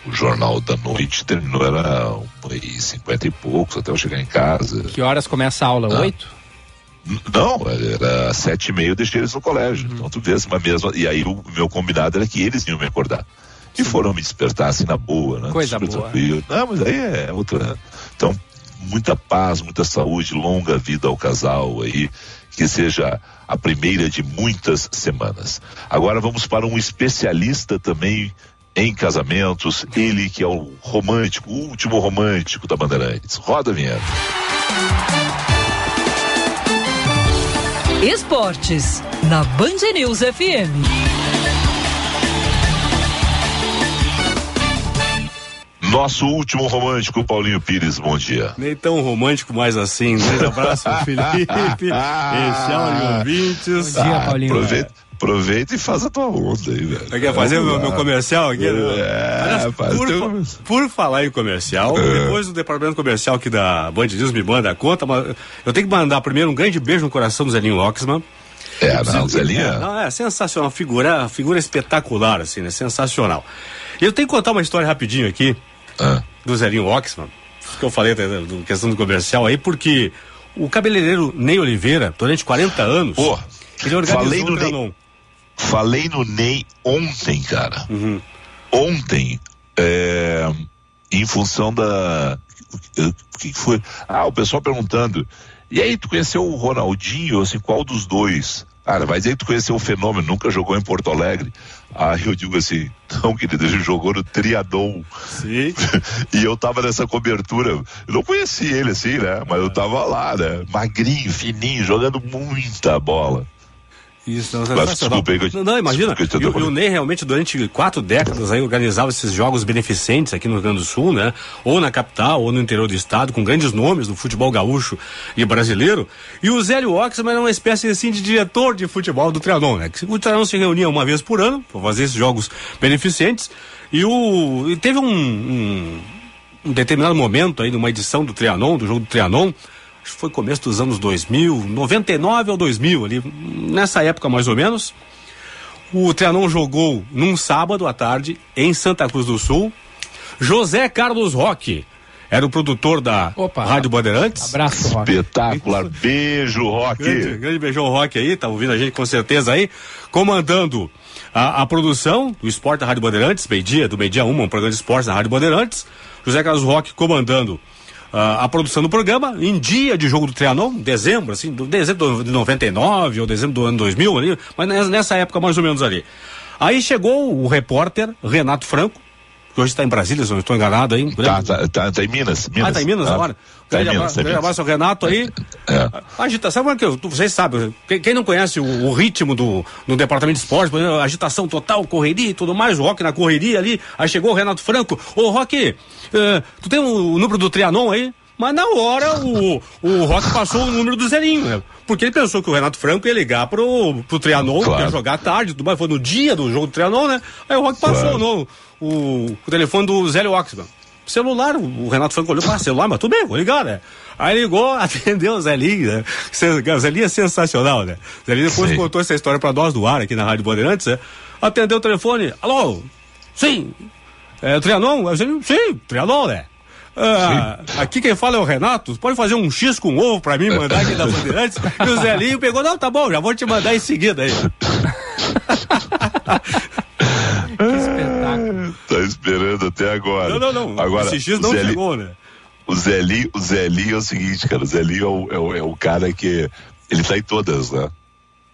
S2: o jornal da noite terminou, era uma e cinquenta e poucos, até eu chegar em casa.
S3: Que horas começa a aula? Oito?
S2: Não, era sete e meia, eu deixei eles no colégio. Uhum. Então tu vês uma mesma. E aí o meu combinado era que eles iam me acordar que foram me despertar assim na boa, né?
S3: Coisa Super boa. Tranquilo.
S2: Não, mas aí é outra. Então, muita paz, muita saúde, longa vida ao casal aí, que seja a primeira de muitas semanas. Agora vamos para um especialista também em casamentos, ele que é o romântico, o último romântico da Bandeirantes. Roda a vinheta.
S1: Esportes, na Band News FM.
S2: Nosso último romântico, Paulinho Pires, bom dia.
S7: Nem tão romântico mais assim. Um grande abraço, Felipe. Esse de ouvintes.
S3: Bom dia, Paulinho.
S2: Aproveita, aproveita e faz a tua onda aí, velho.
S7: Você quer fazer o meu, meu, comercial aqui?
S2: É, Aliás,
S7: por, teu... por, falar em comercial, é. depois do departamento comercial aqui da Band News me manda a conta, mas eu tenho que mandar primeiro um grande beijo no coração do Zelinho Oxman.
S2: É, não, Zelinho.
S7: É, não, é sensacional, figura, figura espetacular, assim, né? Sensacional. Eu tenho que contar uma história rapidinho aqui ah. do Zelinho Oxman, que eu falei da questão do comercial aí, porque o cabeleireiro Ney Oliveira, durante 40 anos,
S2: Pô, ele organizou falei no Ney, Falei no Ney ontem, cara. Uhum. Ontem, é, em função da. O que foi? Ah, o pessoal perguntando. E aí, tu conheceu o Ronaldinho? Assim, qual dos dois? Cara, mas aí tu conheceu o fenômeno, nunca jogou em Porto Alegre. Aí eu digo assim, não, querido, ele jogou no Triadon.
S7: Sim.
S2: e eu tava nessa cobertura. Eu não conhecia ele assim, né? Mas eu tava lá, né? Magrinho, fininho, jogando muita bola.
S7: Isso, não, Mas, desculpa, eu, não, não, imagina, e, o Ney realmente durante quatro décadas aí organizava esses jogos beneficentes aqui no Rio Grande do Sul, né? Ou na capital, ou no interior do estado, com grandes nomes do futebol gaúcho e brasileiro. E o Zélio Oxman era uma espécie assim de diretor de futebol do Trianon, né? O Trianon se reunia uma vez por ano para fazer esses jogos beneficentes. E o e teve um, um, um determinado momento aí numa edição do Trianon, do jogo do Trianon, foi começo dos anos 2000, 99 ou 2000, ali, nessa época mais ou menos. O Trianon jogou num sábado à tarde em Santa Cruz do Sul. José Carlos Roque era o produtor da Opa, Rádio Bandeirantes.
S3: Abraço,
S2: Roque. Espetacular. Beijo, Roque.
S7: Grande, grande beijão, Roque aí, tá ouvindo a gente com certeza aí. Comandando a, a produção do Esporte da Rádio Bandeirantes, meio-dia, do meio-dia uma, um programa de esportes da Rádio Bandeirantes. José Carlos Roque comandando a, a produção do programa em dia de jogo do Trianon, dezembro, assim, do, dezembro de 99 ou dezembro do ano 2000 ali, mas nessa época mais ou menos ali. Aí chegou o repórter Renato Franco, que hoje está em Brasília, se não estou enganado aí.
S2: Tá, tá, tá, tá, em Minas. Minas.
S7: Ah, tá em Minas ah, agora? Grande, abraço, abraço ao Renato aí. É. Agitação, é que vocês sabem, quem, quem não conhece o, o, ritmo do no departamento de esporte, agitação total, correria e tudo mais, o Rock na correria ali. Aí chegou o Renato Franco. Ô, Rock, uh, tu tem o, o número do Trianon aí? Mas na hora o, o Rock passou o número do Zerinho, né? Porque ele pensou que o Renato Franco ia ligar pro, pro Trianon, claro. ia jogar tarde, tudo mais. Foi no dia do jogo do Trianon, né? Aí o Rock passou claro. no, o, o telefone do Zélio Oxman. Celular, o Renato Franco olhou para celular, mas tudo bem, vou ligar, né? Aí ligou, atendeu o Zelinho, né? O Zelinho é sensacional, né? O Zelinho depois Sim. contou essa história para nós do ar aqui na Rádio Bandeirantes, né? Atendeu o telefone, alô? Sim. É, Trianon? Sim, Trianon, né? Ah, aqui quem fala é o Renato. Pode fazer um X com ovo pra mim, mandar aqui da Bandeirantes. E o Zelinho pegou, não, tá bom, já vou te mandar em seguida aí.
S2: esperando até agora.
S7: Não, não, não.
S2: Agora,
S7: Esse X não Zelinho, chegou, né?
S2: O Zelinho, o Zelinho é o seguinte, cara. O Zelinho é o, é o, é o cara que. Ele tá em todas, né?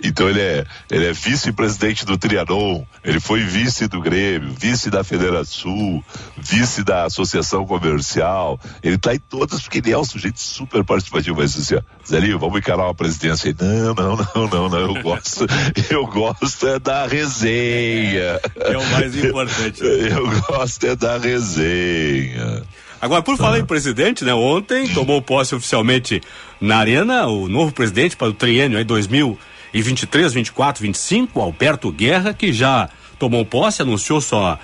S2: Então ele é, ele é vice-presidente do Trianon, ele foi vice do Grêmio, vice da Federação, vice da Associação Comercial. Ele está em todas porque ele é um sujeito super participativo. Mas assim, ó, vamos encarar uma presidência. Não, não, não, não, não. Eu gosto, eu gosto é da resenha.
S7: É o mais importante.
S2: Eu gosto é da resenha.
S7: Agora, por falar em presidente, né? Ontem tomou posse oficialmente na Arena o novo presidente para o triênio aí 2000 e 23, 24, 25, Alberto Guerra, que já tomou posse, anunciou só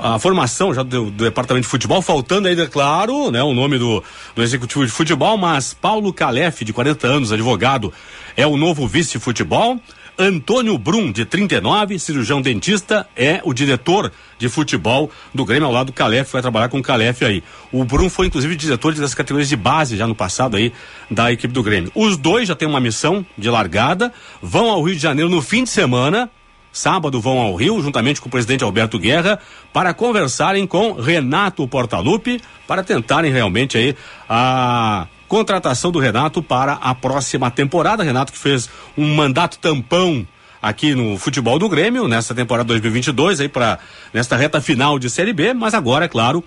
S7: a formação já do, do, departamento de futebol, faltando ainda, claro, né, o nome do, do executivo de futebol, mas Paulo Calef, de 40 anos, advogado, é o novo vice-futebol. Antônio Brum, de 39, cirurgião dentista, é o diretor de futebol do Grêmio ao lado do Calef, vai trabalhar com o Calef aí. O Brum foi inclusive diretor das categorias de base já no passado aí da equipe do Grêmio. Os dois já têm uma missão de largada, vão ao Rio de Janeiro no fim de semana, sábado vão ao Rio, juntamente com o presidente Alberto Guerra, para conversarem com Renato Portaluppi, para tentarem realmente aí a contratação do Renato para a próxima temporada. Renato que fez um mandato tampão aqui no futebol do Grêmio nessa temporada 2022 aí para nesta reta final de Série B, mas agora é claro,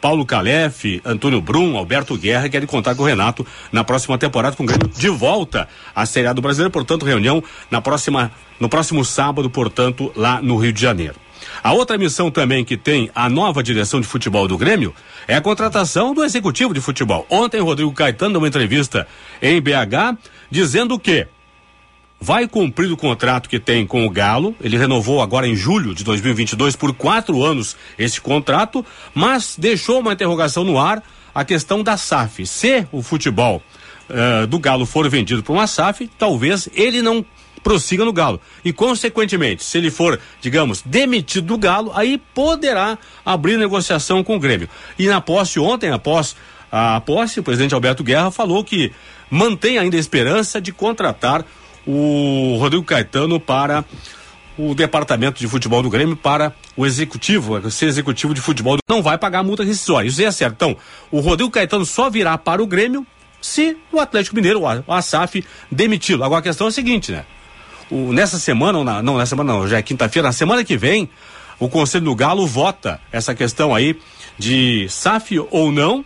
S7: Paulo Calef, Antônio Brum, Alberto Guerra querem contar com o Renato na próxima temporada com o Grêmio de volta à Série A do Brasileiro, portanto, reunião na próxima no próximo sábado, portanto, lá no Rio de Janeiro. A outra missão também que tem a nova direção de futebol do Grêmio é a contratação do executivo de futebol. Ontem, Rodrigo Caetano deu uma entrevista em BH dizendo que vai cumprir o contrato que tem com o Galo. Ele renovou agora em julho de 2022 por quatro anos esse contrato, mas deixou uma interrogação no ar a questão da SAF. Se o futebol uh, do Galo for vendido para uma SAF, talvez ele não prossiga no Galo. E, consequentemente, se ele for, digamos, demitido do Galo, aí poderá abrir negociação com o Grêmio. E na posse ontem, após a posse, o presidente Alberto Guerra falou que mantém ainda a esperança de contratar o Rodrigo Caetano para o departamento de futebol do Grêmio para o executivo, ser executivo de futebol não vai pagar multa rescisória. Isso é certo. Então, o Rodrigo Caetano só virá para o Grêmio se o Atlético Mineiro, o ASAF, demiti-lo. Agora a questão é a seguinte, né? O, nessa semana, ou na, não, nessa semana não, já é quinta-feira, na semana que vem, o Conselho do Galo vota essa questão aí de SAF ou não.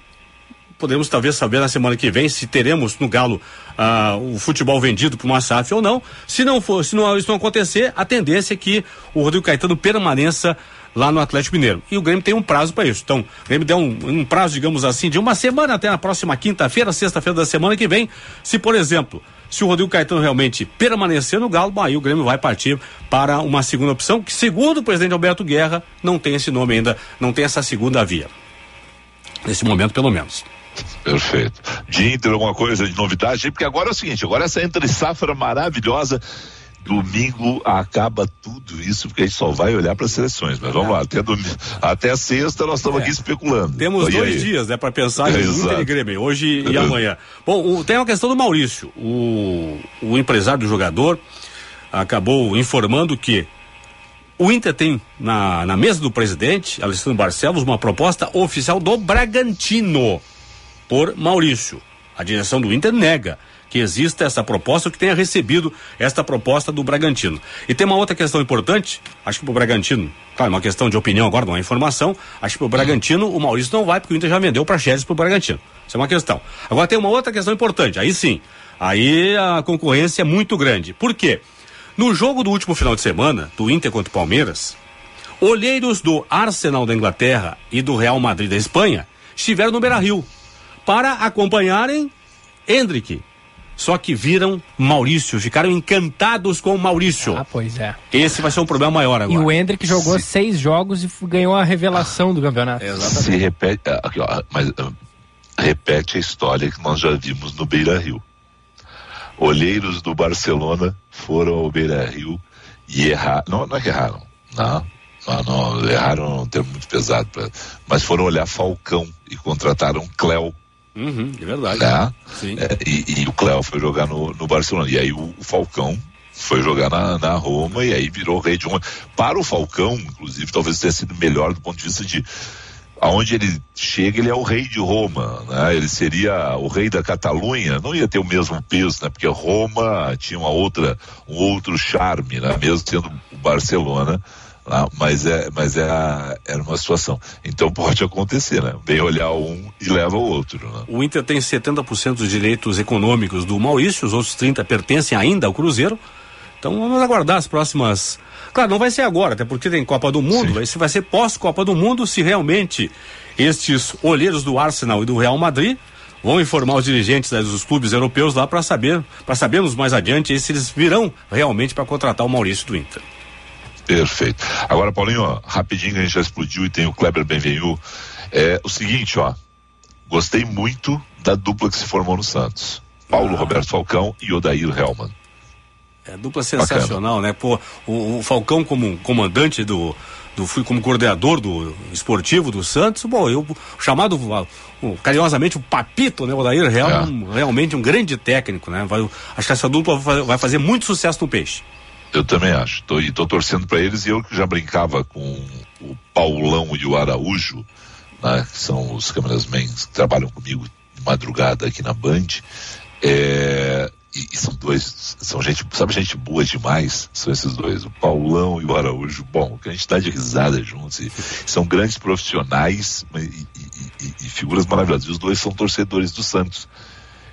S7: Podemos talvez saber na semana que vem se teremos no Galo uh, o futebol vendido para uma SAF ou não. Se não for, se não, isso não acontecer, a tendência é que o Rodrigo Caetano permaneça lá no Atlético Mineiro. E o Grêmio tem um prazo para isso. Então, o Grêmio deu um, um, prazo, digamos assim, de uma semana até a próxima quinta-feira, sexta-feira da semana que vem. Se, por exemplo, se o Rodrigo Caetano realmente permanecer no Galo, aí o Grêmio vai partir para uma segunda opção, que segundo o presidente Alberto Guerra, não tem esse nome ainda, não tem essa segunda via. Nesse momento, pelo menos.
S2: Perfeito. De Inter, alguma coisa de novidade? Porque agora é o seguinte, agora essa entre safra maravilhosa Domingo acaba tudo isso, porque a gente só vai olhar para as seleções. Mas vamos lá, até, domingo, até sexta nós estamos é. aqui especulando.
S7: Temos então, dois dias, né, para pensar em Inter e Grêmio, hoje e amanhã. Bom, o, tem uma questão do Maurício. O, o empresário do jogador acabou informando que o Inter tem na, na mesa do presidente, Alessandro Barcelos, uma proposta oficial do Bragantino por Maurício. A direção do Inter nega que exista essa proposta, que tenha recebido esta proposta do Bragantino. E tem uma outra questão importante, acho que para o Bragantino, claro, uma questão de opinião agora, não é informação, acho que para o Bragantino o Maurício não vai, porque o Inter já vendeu para Chedes para o Bragantino. Isso é uma questão. Agora tem uma outra questão importante, aí sim, aí a concorrência é muito grande. Por quê? No jogo do último final de semana, do Inter contra o Palmeiras, olheiros do Arsenal da Inglaterra e do Real Madrid da Espanha estiveram no Beira-Rio para acompanharem Hendrick, só que viram Maurício, ficaram encantados com o Maurício.
S3: Ah, pois é.
S7: Esse vai ser um problema maior agora.
S3: E o Hendrick jogou Se... seis jogos e ganhou a revelação do campeonato.
S2: Exatamente. Se repete, ah, aqui, ó, mas uh, repete a história que nós já vimos no Beira Rio. Olheiros do Barcelona foram ao Beira Rio e erraram. Não, não é que erraram. Não. Não, não, erraram um termo muito pesado, pra, mas foram olhar Falcão e contrataram Cléo.
S7: Uhum, é verdade.
S2: É, e, e, o Cléo foi jogar no, no Barcelona. E aí o, o Falcão foi jogar na, na, Roma e aí virou rei de Roma. Para o Falcão, inclusive, talvez tenha sido melhor do ponto de vista de aonde ele chega, ele é o rei de Roma, né? Ele seria o rei da Catalunha, não ia ter o mesmo peso, né? Porque Roma tinha uma outra, um outro charme, né? Mesmo sendo o Barcelona, né? mas é, mas é, era uma situação. Então pode acontecer, né? Vem olhar um e leva o outro, né?
S7: O Inter tem 70% dos direitos econômicos do Maurício, os outros 30 pertencem ainda ao Cruzeiro. Então vamos aguardar as próximas. Claro, não vai ser agora, até porque tem Copa do Mundo, ser, vai ser pós-Copa do Mundo se realmente estes olheiros do Arsenal e do Real Madrid vão informar os dirigentes dos clubes europeus lá para saber, para sabermos mais adiante se eles virão realmente para contratar o Maurício do Inter.
S2: Perfeito. Agora, Paulinho, ó, rapidinho a gente já explodiu e tem o Kleber Benvenu. É o seguinte, ó, gostei muito da dupla que se formou no Santos. Paulo ah. Roberto Falcão e Odair Helman.
S7: É dupla sensacional, Bacana. né? Pô, o, o, Falcão como comandante do, do fui como coordenador do esportivo do Santos, bom, eu chamado o, carinhosamente o Papito, né? O Odair Real, é. realmente um grande técnico, né? Vai, acho que essa dupla vai fazer muito sucesso no peixe.
S2: Eu também acho. Tô, e tô torcendo para eles e eu que já brincava com o Paulão e o Araújo, né? Que são os cameramen que trabalham comigo de madrugada aqui na Band. É, e, e, são dois, são gente, sabe gente boa demais, são esses dois, o Paulão e o Araújo. Bom, que a gente dá de risada juntos, e, são grandes profissionais e, e, figuras maravilhosas. E os dois são torcedores do Santos.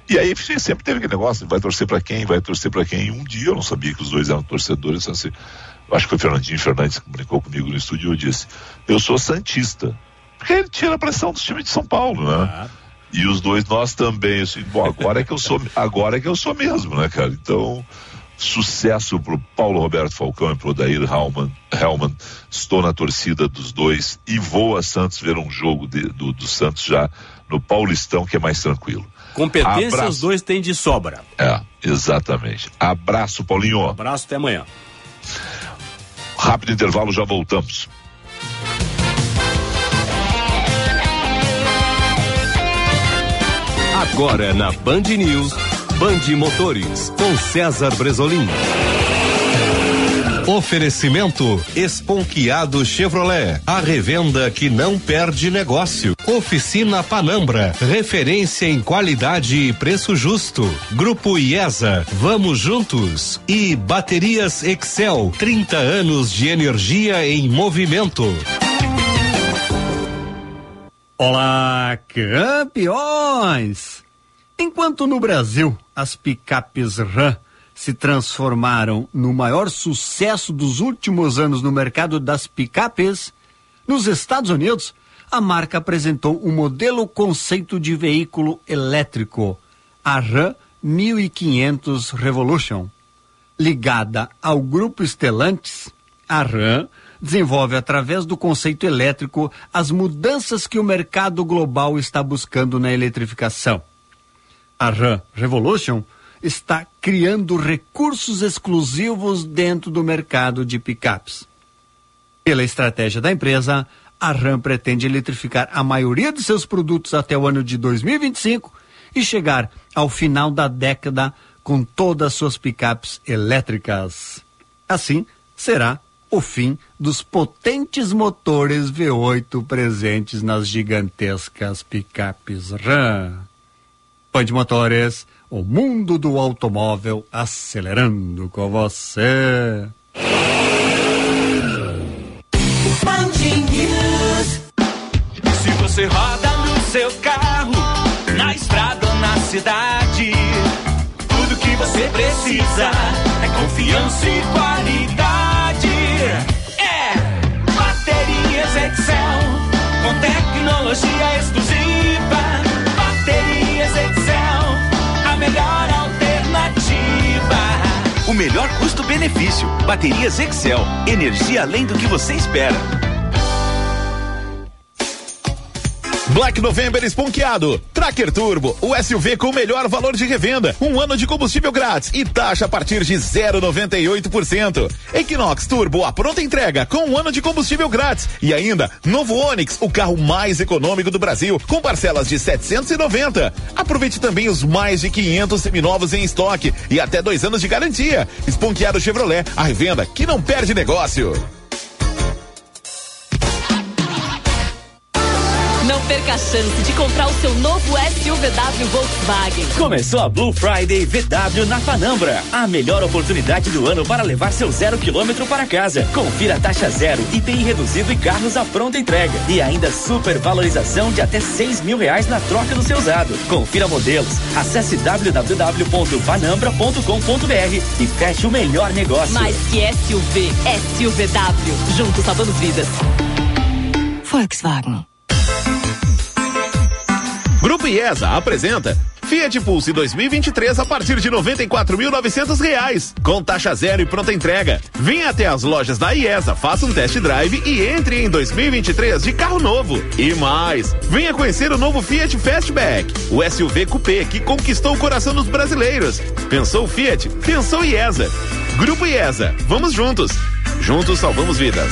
S2: E aí sempre teve aquele negócio, vai torcer para quem, vai torcer para quem. E um dia eu não sabia que os dois eram torcedores, assim, acho que foi o Fernandinho Fernandes que comunicou comigo no estúdio e eu disse, eu sou Santista. Porque ele tira a pressão dos times de São Paulo, né? Ah. E os dois nós também. Assim, bom, agora é que eu sou, agora é que eu sou mesmo, né, cara? Então, sucesso pro Paulo Roberto Falcão e pro Dair Hellman. Hellman. Estou na torcida dos dois e vou a Santos ver um jogo de, do, do Santos já no Paulistão, que é mais tranquilo.
S7: Competência Abraço. os dois têm de sobra.
S2: É, exatamente. Abraço, Paulinho.
S7: Abraço, até amanhã.
S2: Rápido intervalo, já voltamos.
S8: Agora na Band News, Band Motores, com César Bresolim. Oferecimento Esponquiado Chevrolet, a revenda que não perde negócio. Oficina Panambra, referência em qualidade e preço justo. Grupo IESA, vamos juntos. E Baterias Excel, 30 anos de energia em movimento.
S9: Olá, campeões! Enquanto no Brasil as picapes RAM se transformaram no maior sucesso dos últimos anos no mercado das picapes, nos Estados Unidos a marca apresentou um modelo conceito de veículo elétrico, a RAM 1500 Revolution. Ligada ao grupo Stellantis, a RAM desenvolve através do conceito elétrico as mudanças que o mercado global está buscando na eletrificação. A RAM Revolution está criando recursos exclusivos dentro do mercado de picapes. Pela estratégia da empresa, a RAM pretende eletrificar a maioria de seus produtos até o ano de 2025 e chegar ao final da década com todas suas picapes elétricas. Assim, será o fim dos potentes motores V8 presentes nas gigantescas picapes RAM. Band Motores, o mundo do automóvel acelerando com você.
S10: Se você roda no seu carro, na estrada ou na cidade, tudo que você precisa é confiança e qualidade. Excel, com tecnologia exclusiva. Melhor
S11: custo-benefício. Baterias Excel, energia além do que você espera.
S12: Black November esponqueado. Tracker Turbo, o SUV com o melhor valor de revenda. Um ano de combustível grátis e taxa a partir de 0,98%. Equinox Turbo, a pronta entrega com um ano de combustível grátis. E ainda, novo Onix, o carro mais econômico do Brasil, com parcelas de 790. Aproveite também os mais de 500 seminovos em estoque e até dois anos de garantia. Esponqueado Chevrolet, a revenda que não perde negócio.
S13: Perca a chance de comprar o seu novo SUVW Volkswagen.
S11: Começou a Blue Friday VW na Panambra. A melhor oportunidade do ano para levar seu zero quilômetro para casa. Confira a taxa zero, IPI reduzido e carros à pronta entrega. E ainda super valorização de até seis mil reais na troca do seu usado. Confira modelos. Acesse www.panambra.com.br e feche o melhor negócio.
S13: Mais que SUV, SUVW. Juntos salvando vidas.
S14: Volkswagen.
S12: Grupo IESA apresenta Fiat Pulse 2023 a partir de 94.900 reais, com taxa zero e pronta entrega. Venha até as lojas da IESA, faça um test drive e entre em 2023 de carro novo. E mais, venha conhecer o novo Fiat Fastback, o SUV Coupé que conquistou o coração dos brasileiros. Pensou Fiat? Pensou IESA. Grupo IESA, vamos juntos. Juntos salvamos vidas.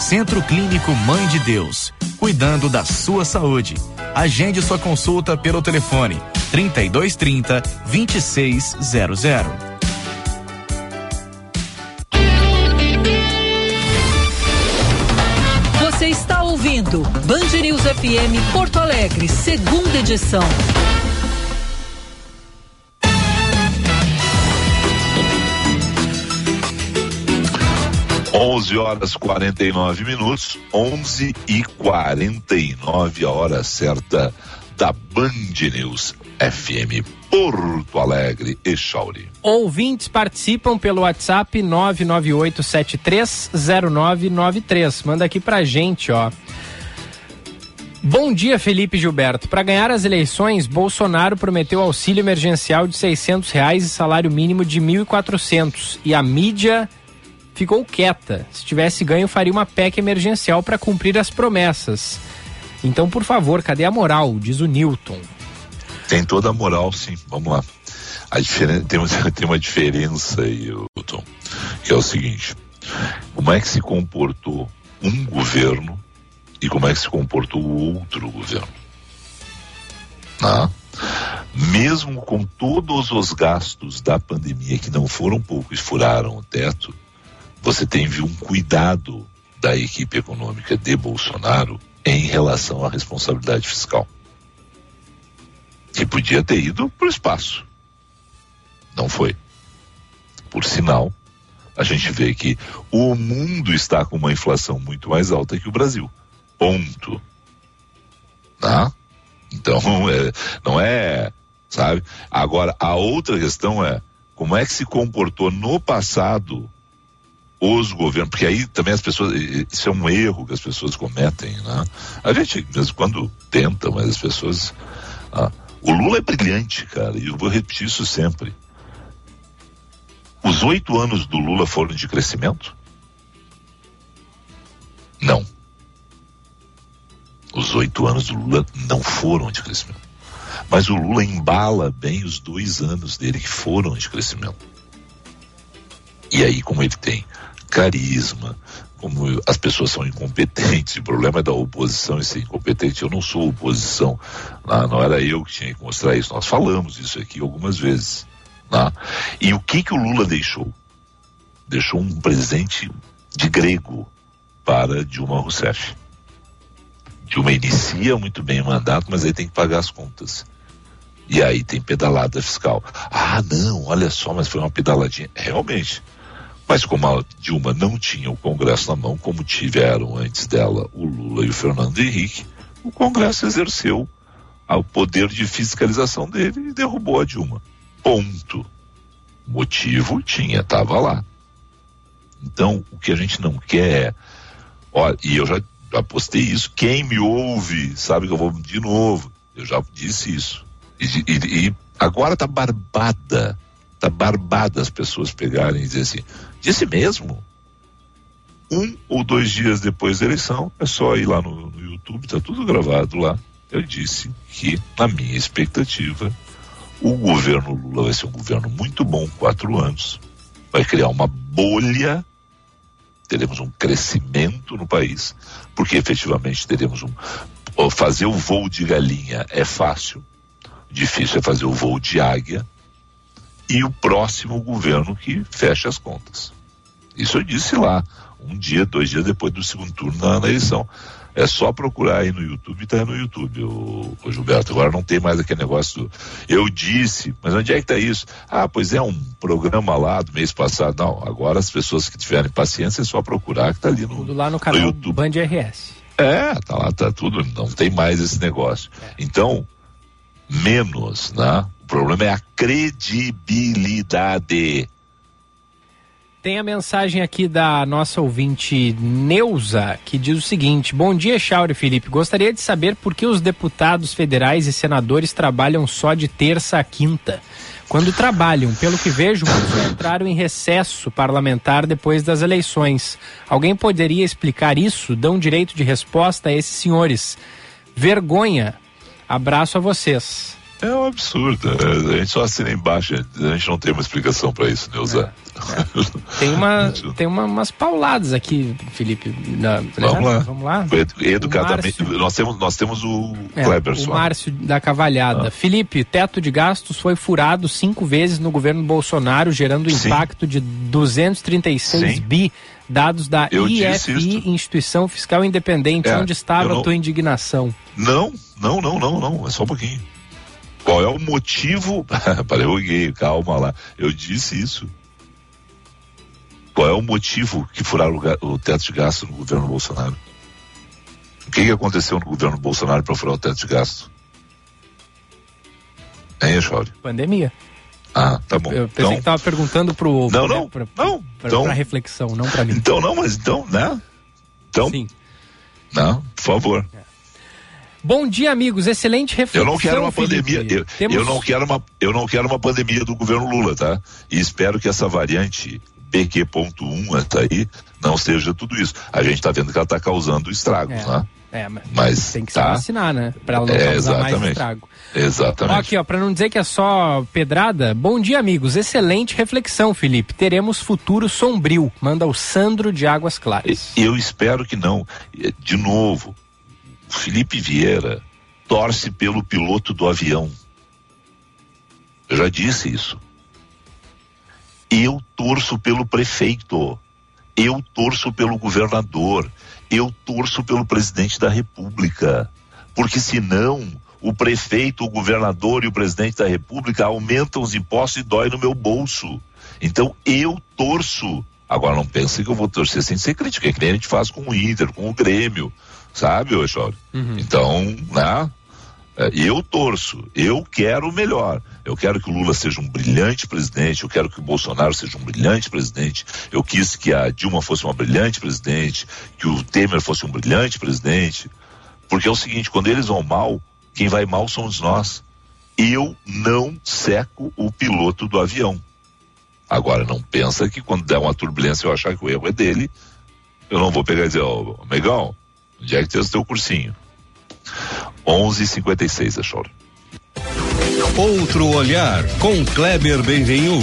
S15: Centro Clínico Mãe de Deus, cuidando da sua saúde. Agende sua consulta pelo telefone 3230 2600.
S1: Você está ouvindo Band News FM Porto Alegre, segunda edição.
S2: 11 horas 49 minutos, 11 e 49 a hora certa da Band News FM Porto Alegre e Chauri.
S3: Ouvintes participam pelo WhatsApp 998730993. Manda aqui pra gente, ó. Bom dia, Felipe Gilberto. Para ganhar as eleições, Bolsonaro prometeu auxílio emergencial de 600 reais e salário mínimo de 1.400. E a mídia ficou quieta. Se tivesse ganho, faria uma PEC emergencial para cumprir as promessas. Então, por favor, cadê a moral? Diz o Newton.
S2: Tem toda a moral, sim. Vamos lá. A tem, tem uma diferença aí, Newton, que é o seguinte: como é que se comportou um governo e como é que se comportou o outro governo? Né? Mesmo com todos os gastos da pandemia, que não foram poucos, furaram o teto, você teve um cuidado da equipe econômica de Bolsonaro em relação à responsabilidade fiscal. Que podia ter ido para o espaço. Não foi. Por sinal, a gente vê que o mundo está com uma inflação muito mais alta que o Brasil. Ponto. Tá? Então, é, não é, sabe? Agora, a outra questão é como é que se comportou no passado os governos, porque aí também as pessoas, isso é um erro que as pessoas cometem, né? A gente, mesmo quando tenta, mas as pessoas. Ah, o Lula é brilhante, cara, e eu vou repetir isso sempre. Os oito anos do Lula foram de crescimento? Não. Os oito anos do Lula não foram de crescimento. Mas o Lula embala bem os dois anos dele que foram de crescimento. E aí, como ele tem carisma, como as pessoas são incompetentes, o problema é da oposição e ser incompetente. Eu não sou oposição, não, não era eu que tinha que mostrar isso, nós falamos isso aqui algumas vezes. Não. E o que que o Lula deixou? Deixou um presente de grego para Dilma Rousseff. Dilma inicia muito bem o mandato, mas aí tem que pagar as contas. E aí tem pedalada fiscal. Ah, não, olha só, mas foi uma pedaladinha. Realmente. Mas como a Dilma não tinha o Congresso na mão, como tiveram antes dela o Lula e o Fernando Henrique, o Congresso exerceu o poder de fiscalização dele e derrubou a Dilma. Ponto. Motivo tinha, estava lá. Então, o que a gente não quer é. Olha, e eu já, já postei isso. Quem me ouve sabe que eu vou de novo. Eu já disse isso. E, e, e agora tá barbada. Barbada as pessoas pegarem e dizer assim. Disse mesmo. Um ou dois dias depois da eleição, é só ir lá no, no YouTube, tá tudo gravado lá. Eu disse que, na minha expectativa, o governo Lula vai ser um governo muito bom, quatro anos, vai criar uma bolha, teremos um crescimento no país, porque efetivamente teremos um. Fazer o voo de galinha é fácil, difícil é fazer o voo de águia, e o próximo governo que fecha as contas. Isso eu disse lá, um dia, dois dias depois do segundo turno na, na eleição. É só procurar aí no YouTube, tá aí no YouTube, o, o, Gilberto. Agora não tem mais aquele negócio do, eu disse, mas onde é que tá isso? Ah, pois é um programa lá do mês passado. Não, agora as pessoas que tiverem paciência é só procurar que tá ali no,
S3: tudo lá no canal no YouTube. Band RS.
S2: É, tá lá, tá tudo, não tem mais esse negócio. É. Então, menos, né? O problema é a credibilidade.
S3: Tem a mensagem aqui da nossa ouvinte Neuza, que diz o seguinte: Bom dia, Chauri Felipe. Gostaria de saber por que os deputados federais e senadores trabalham só de terça a quinta. Quando trabalham, pelo que vejo, muitos entraram em recesso parlamentar depois das eleições. Alguém poderia explicar isso? Dão direito de resposta a esses senhores. Vergonha. Abraço a vocês.
S2: É um absurdo. É, a gente só assina embaixo, a gente não tem uma explicação para isso, Neuza.
S3: É, é. Tem, uma, tem uma, umas pauladas aqui, Felipe.
S2: Vamos, lá. vamos lá. Educadamente. Márcio, nós, temos, nós temos o é, Kleber
S3: O Márcio da Cavalhada. Ah. Felipe, teto de gastos foi furado cinco vezes no governo Bolsonaro, gerando Sim. impacto de 236 Sim. bi. Dados da Eu IFI, Instituição Fiscal Independente. É, Onde estava não... a tua indignação?
S2: Não, não, não, não, não. É só um pouquinho. Qual é o motivo? Para eu gay, calma lá. Eu disse isso. Qual é o motivo que furaram o, o teto de gasto no governo Bolsonaro? O que, que aconteceu no governo Bolsonaro para furar o teto de gasto? Hein, Chauri?
S3: Pandemia.
S2: Ah, tá bom.
S3: Eu pensei então... que estava perguntando pro.
S2: Não, não. Pra,
S3: não. Pra, então... pra reflexão, não para mim.
S2: Então, não, mas então, né? Então. Sim. Não, por favor.
S3: Bom dia, amigos. Excelente reflexão.
S2: Eu não quero uma Felipe. pandemia. Eu, Temos... eu, não quero uma, eu não quero uma pandemia do governo Lula, tá? E espero que essa variante BQ.1 essa aí não seja tudo isso. A gente está vendo que ela está causando estragos, é. né?
S3: É, mas, mas tem que tá. se vacinar, né? Pra ela não
S2: é,
S3: causar mais estrago.
S2: Exatamente.
S3: Ó, aqui, ó, pra não dizer que é só pedrada, bom dia, amigos. Excelente reflexão, Felipe. Teremos futuro sombrio. Manda o Sandro de Águas Claras.
S2: Eu espero que não. De novo, Felipe Vieira torce pelo piloto do avião. Eu já disse isso. Eu torço pelo prefeito. Eu torço pelo governador. Eu torço pelo presidente da República. Porque senão o prefeito, o governador e o presidente da República aumentam os impostos e dói no meu bolso. Então eu torço. Agora não pense que eu vou torcer sem ser crítico, é que nem a gente faz com o Inter, com o Grêmio sabe, Oxório? Uhum. Então, né? É, eu torço, eu quero o melhor. Eu quero que o Lula seja um brilhante presidente, eu quero que o Bolsonaro seja um brilhante presidente, eu quis que a Dilma fosse uma brilhante presidente, que o Temer fosse um brilhante presidente. Porque é o seguinte, quando eles vão mal, quem vai mal somos nós. Eu não seco o piloto do avião. Agora, não pensa que quando der uma turbulência eu achar que o erro é dele, eu não vou pegar e dizer, ó, oh, amigão, Onde é que tem o teu cursinho? 11:56 é choro.
S8: Outro olhar com Kleber Benvenu.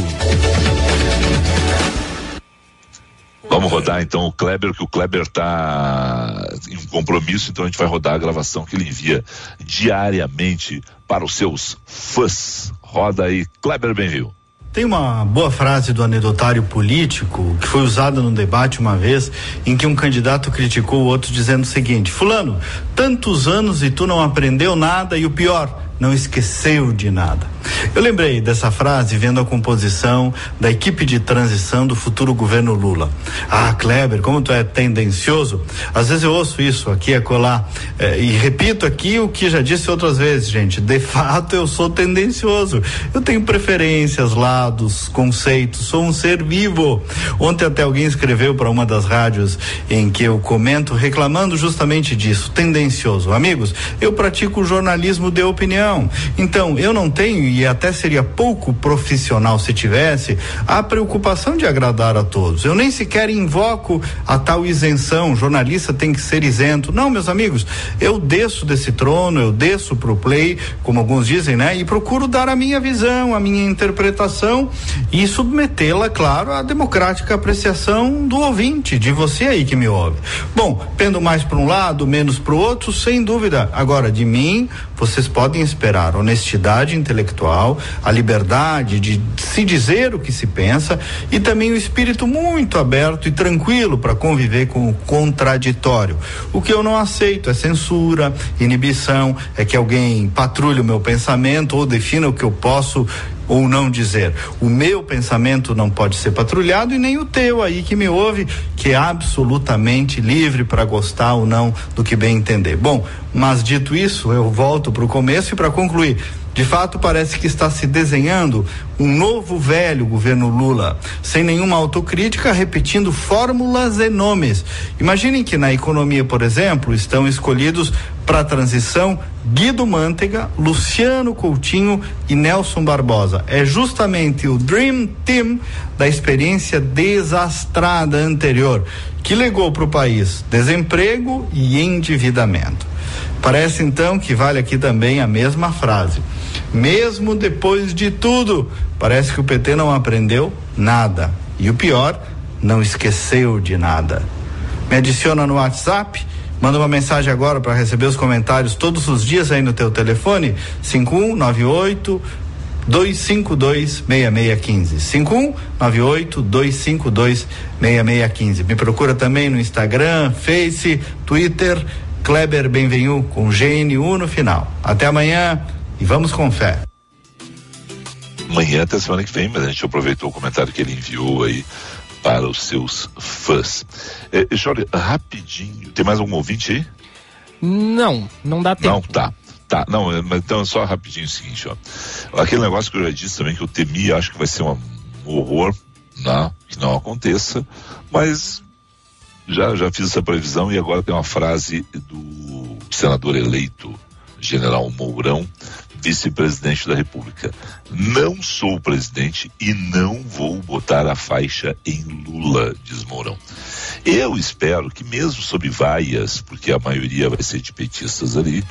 S2: Vamos rodar então o Kleber, que o Kleber está em um compromisso, então a gente vai rodar a gravação que ele envia diariamente para os seus fãs. Roda aí, Kleber Benvenu.
S14: Tem uma boa frase do anedotário político que foi usada num debate uma vez em que um candidato criticou o outro dizendo o seguinte: Fulano, tantos anos e tu não aprendeu nada e o pior, não esqueceu de nada. Eu lembrei dessa frase vendo a composição da equipe de transição do futuro governo Lula. Ah, Kleber, como tu é tendencioso. Às vezes eu ouço isso aqui a colar eh, e repito aqui o que já disse outras vezes, gente. De fato, eu sou tendencioso. Eu tenho preferências, lados, conceitos. Sou um ser vivo. Ontem até alguém escreveu para uma das rádios em que eu comento reclamando justamente disso, tendencioso. Amigos, eu pratico jornalismo de opinião. Então, eu não tenho e até seria pouco profissional se tivesse a preocupação de agradar a todos. Eu nem sequer invoco a tal isenção, jornalista tem que ser isento. Não, meus amigos, eu desço desse trono, eu desço pro play, como alguns dizem, né? E procuro dar a minha visão, a minha interpretação e submetê-la, claro, à democrática apreciação do ouvinte, de você aí que me ouve. Bom, pendo mais para um lado, menos para o outro, sem dúvida. Agora, de mim, vocês podem esperar honestidade intelectual, a liberdade de se dizer o que se pensa e também o espírito muito aberto e tranquilo para conviver com o contraditório. O que eu não aceito é censura, inibição, é que alguém patrulhe o meu pensamento ou defina o que eu posso ou não dizer. O meu pensamento não pode ser patrulhado e nem o teu aí que me ouve, que é absolutamente livre para gostar ou não do que bem entender. Bom, mas dito isso, eu volto para o começo e para concluir. De fato, parece que está se desenhando um novo velho governo Lula, sem nenhuma autocrítica, repetindo fórmulas e nomes. Imaginem que na economia, por exemplo, estão escolhidos para a transição Guido Mantega, Luciano Coutinho e Nelson Barbosa. É justamente o Dream Team da experiência desastrada anterior, que legou para o país desemprego e endividamento. Parece então que vale aqui também a mesma frase. Mesmo depois de tudo, parece que o PT não aprendeu nada. E o pior, não esqueceu de nada. Me adiciona no WhatsApp, manda uma mensagem agora para receber os comentários todos os dias aí no teu telefone, 5198 252 6615. 5198 252 6615. Me procura também no Instagram, Face, Twitter, Kleber Benvenu com GNU no final. Até amanhã e vamos com fé.
S2: Amanhã até semana que vem, mas a gente aproveitou o comentário que ele enviou aí para os seus fãs. É, Jorge, rapidinho, tem mais algum ouvinte aí?
S3: Não, não dá tempo.
S2: Não, tá. Tá, não, é, mas então só rapidinho o seguinte, ó. Aquele negócio que eu já disse também que eu temi, acho que vai ser um horror, né? Que não aconteça, mas já, já fiz essa previsão e agora tem uma frase do senador eleito, general Mourão, vice-presidente da República. Não sou presidente e não vou botar a faixa em Lula, diz Mourão. Eu espero que mesmo sob vaias, porque a maioria vai ser de petistas ali,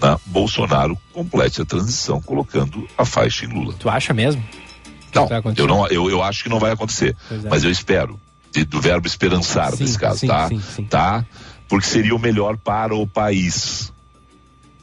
S2: né, Bolsonaro complete a transição colocando a faixa em Lula.
S3: Tu acha mesmo?
S2: Não, eu, não eu, eu acho que não vai acontecer, é. mas eu espero de, do verbo esperançar sim, nesse caso, sim, tá? Sim, tá? Porque seria o melhor para o país.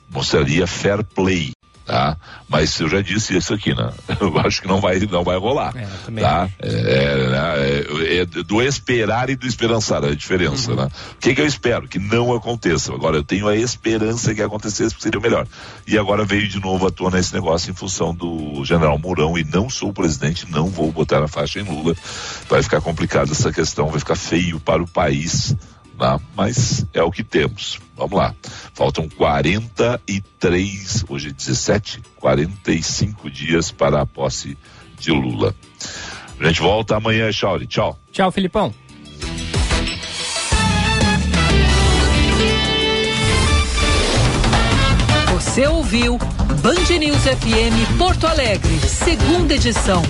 S2: Mostraria fair play, tá? Mas eu já disse isso aqui, né? Eu acho que não vai, não vai rolar, é, tá? É, é, é, do esperar e do esperançar a diferença, uhum. né? O que, que eu espero? Que não aconteça. Agora eu tenho a esperança que acontecesse, porque seria o melhor. E agora veio de novo à tona esse negócio em função do General Mourão e não sou o presidente, não vou botar a faixa em Lula. Vai ficar complicado essa questão, vai ficar feio para o país né? mas é o que temos. Vamos lá. Faltam 43, hoje é 17, 45 dias para a posse de Lula. A gente volta amanhã, Chauri. Tchau.
S3: Tchau, Filipão.
S1: Você ouviu Band News FM Porto Alegre, segunda edição.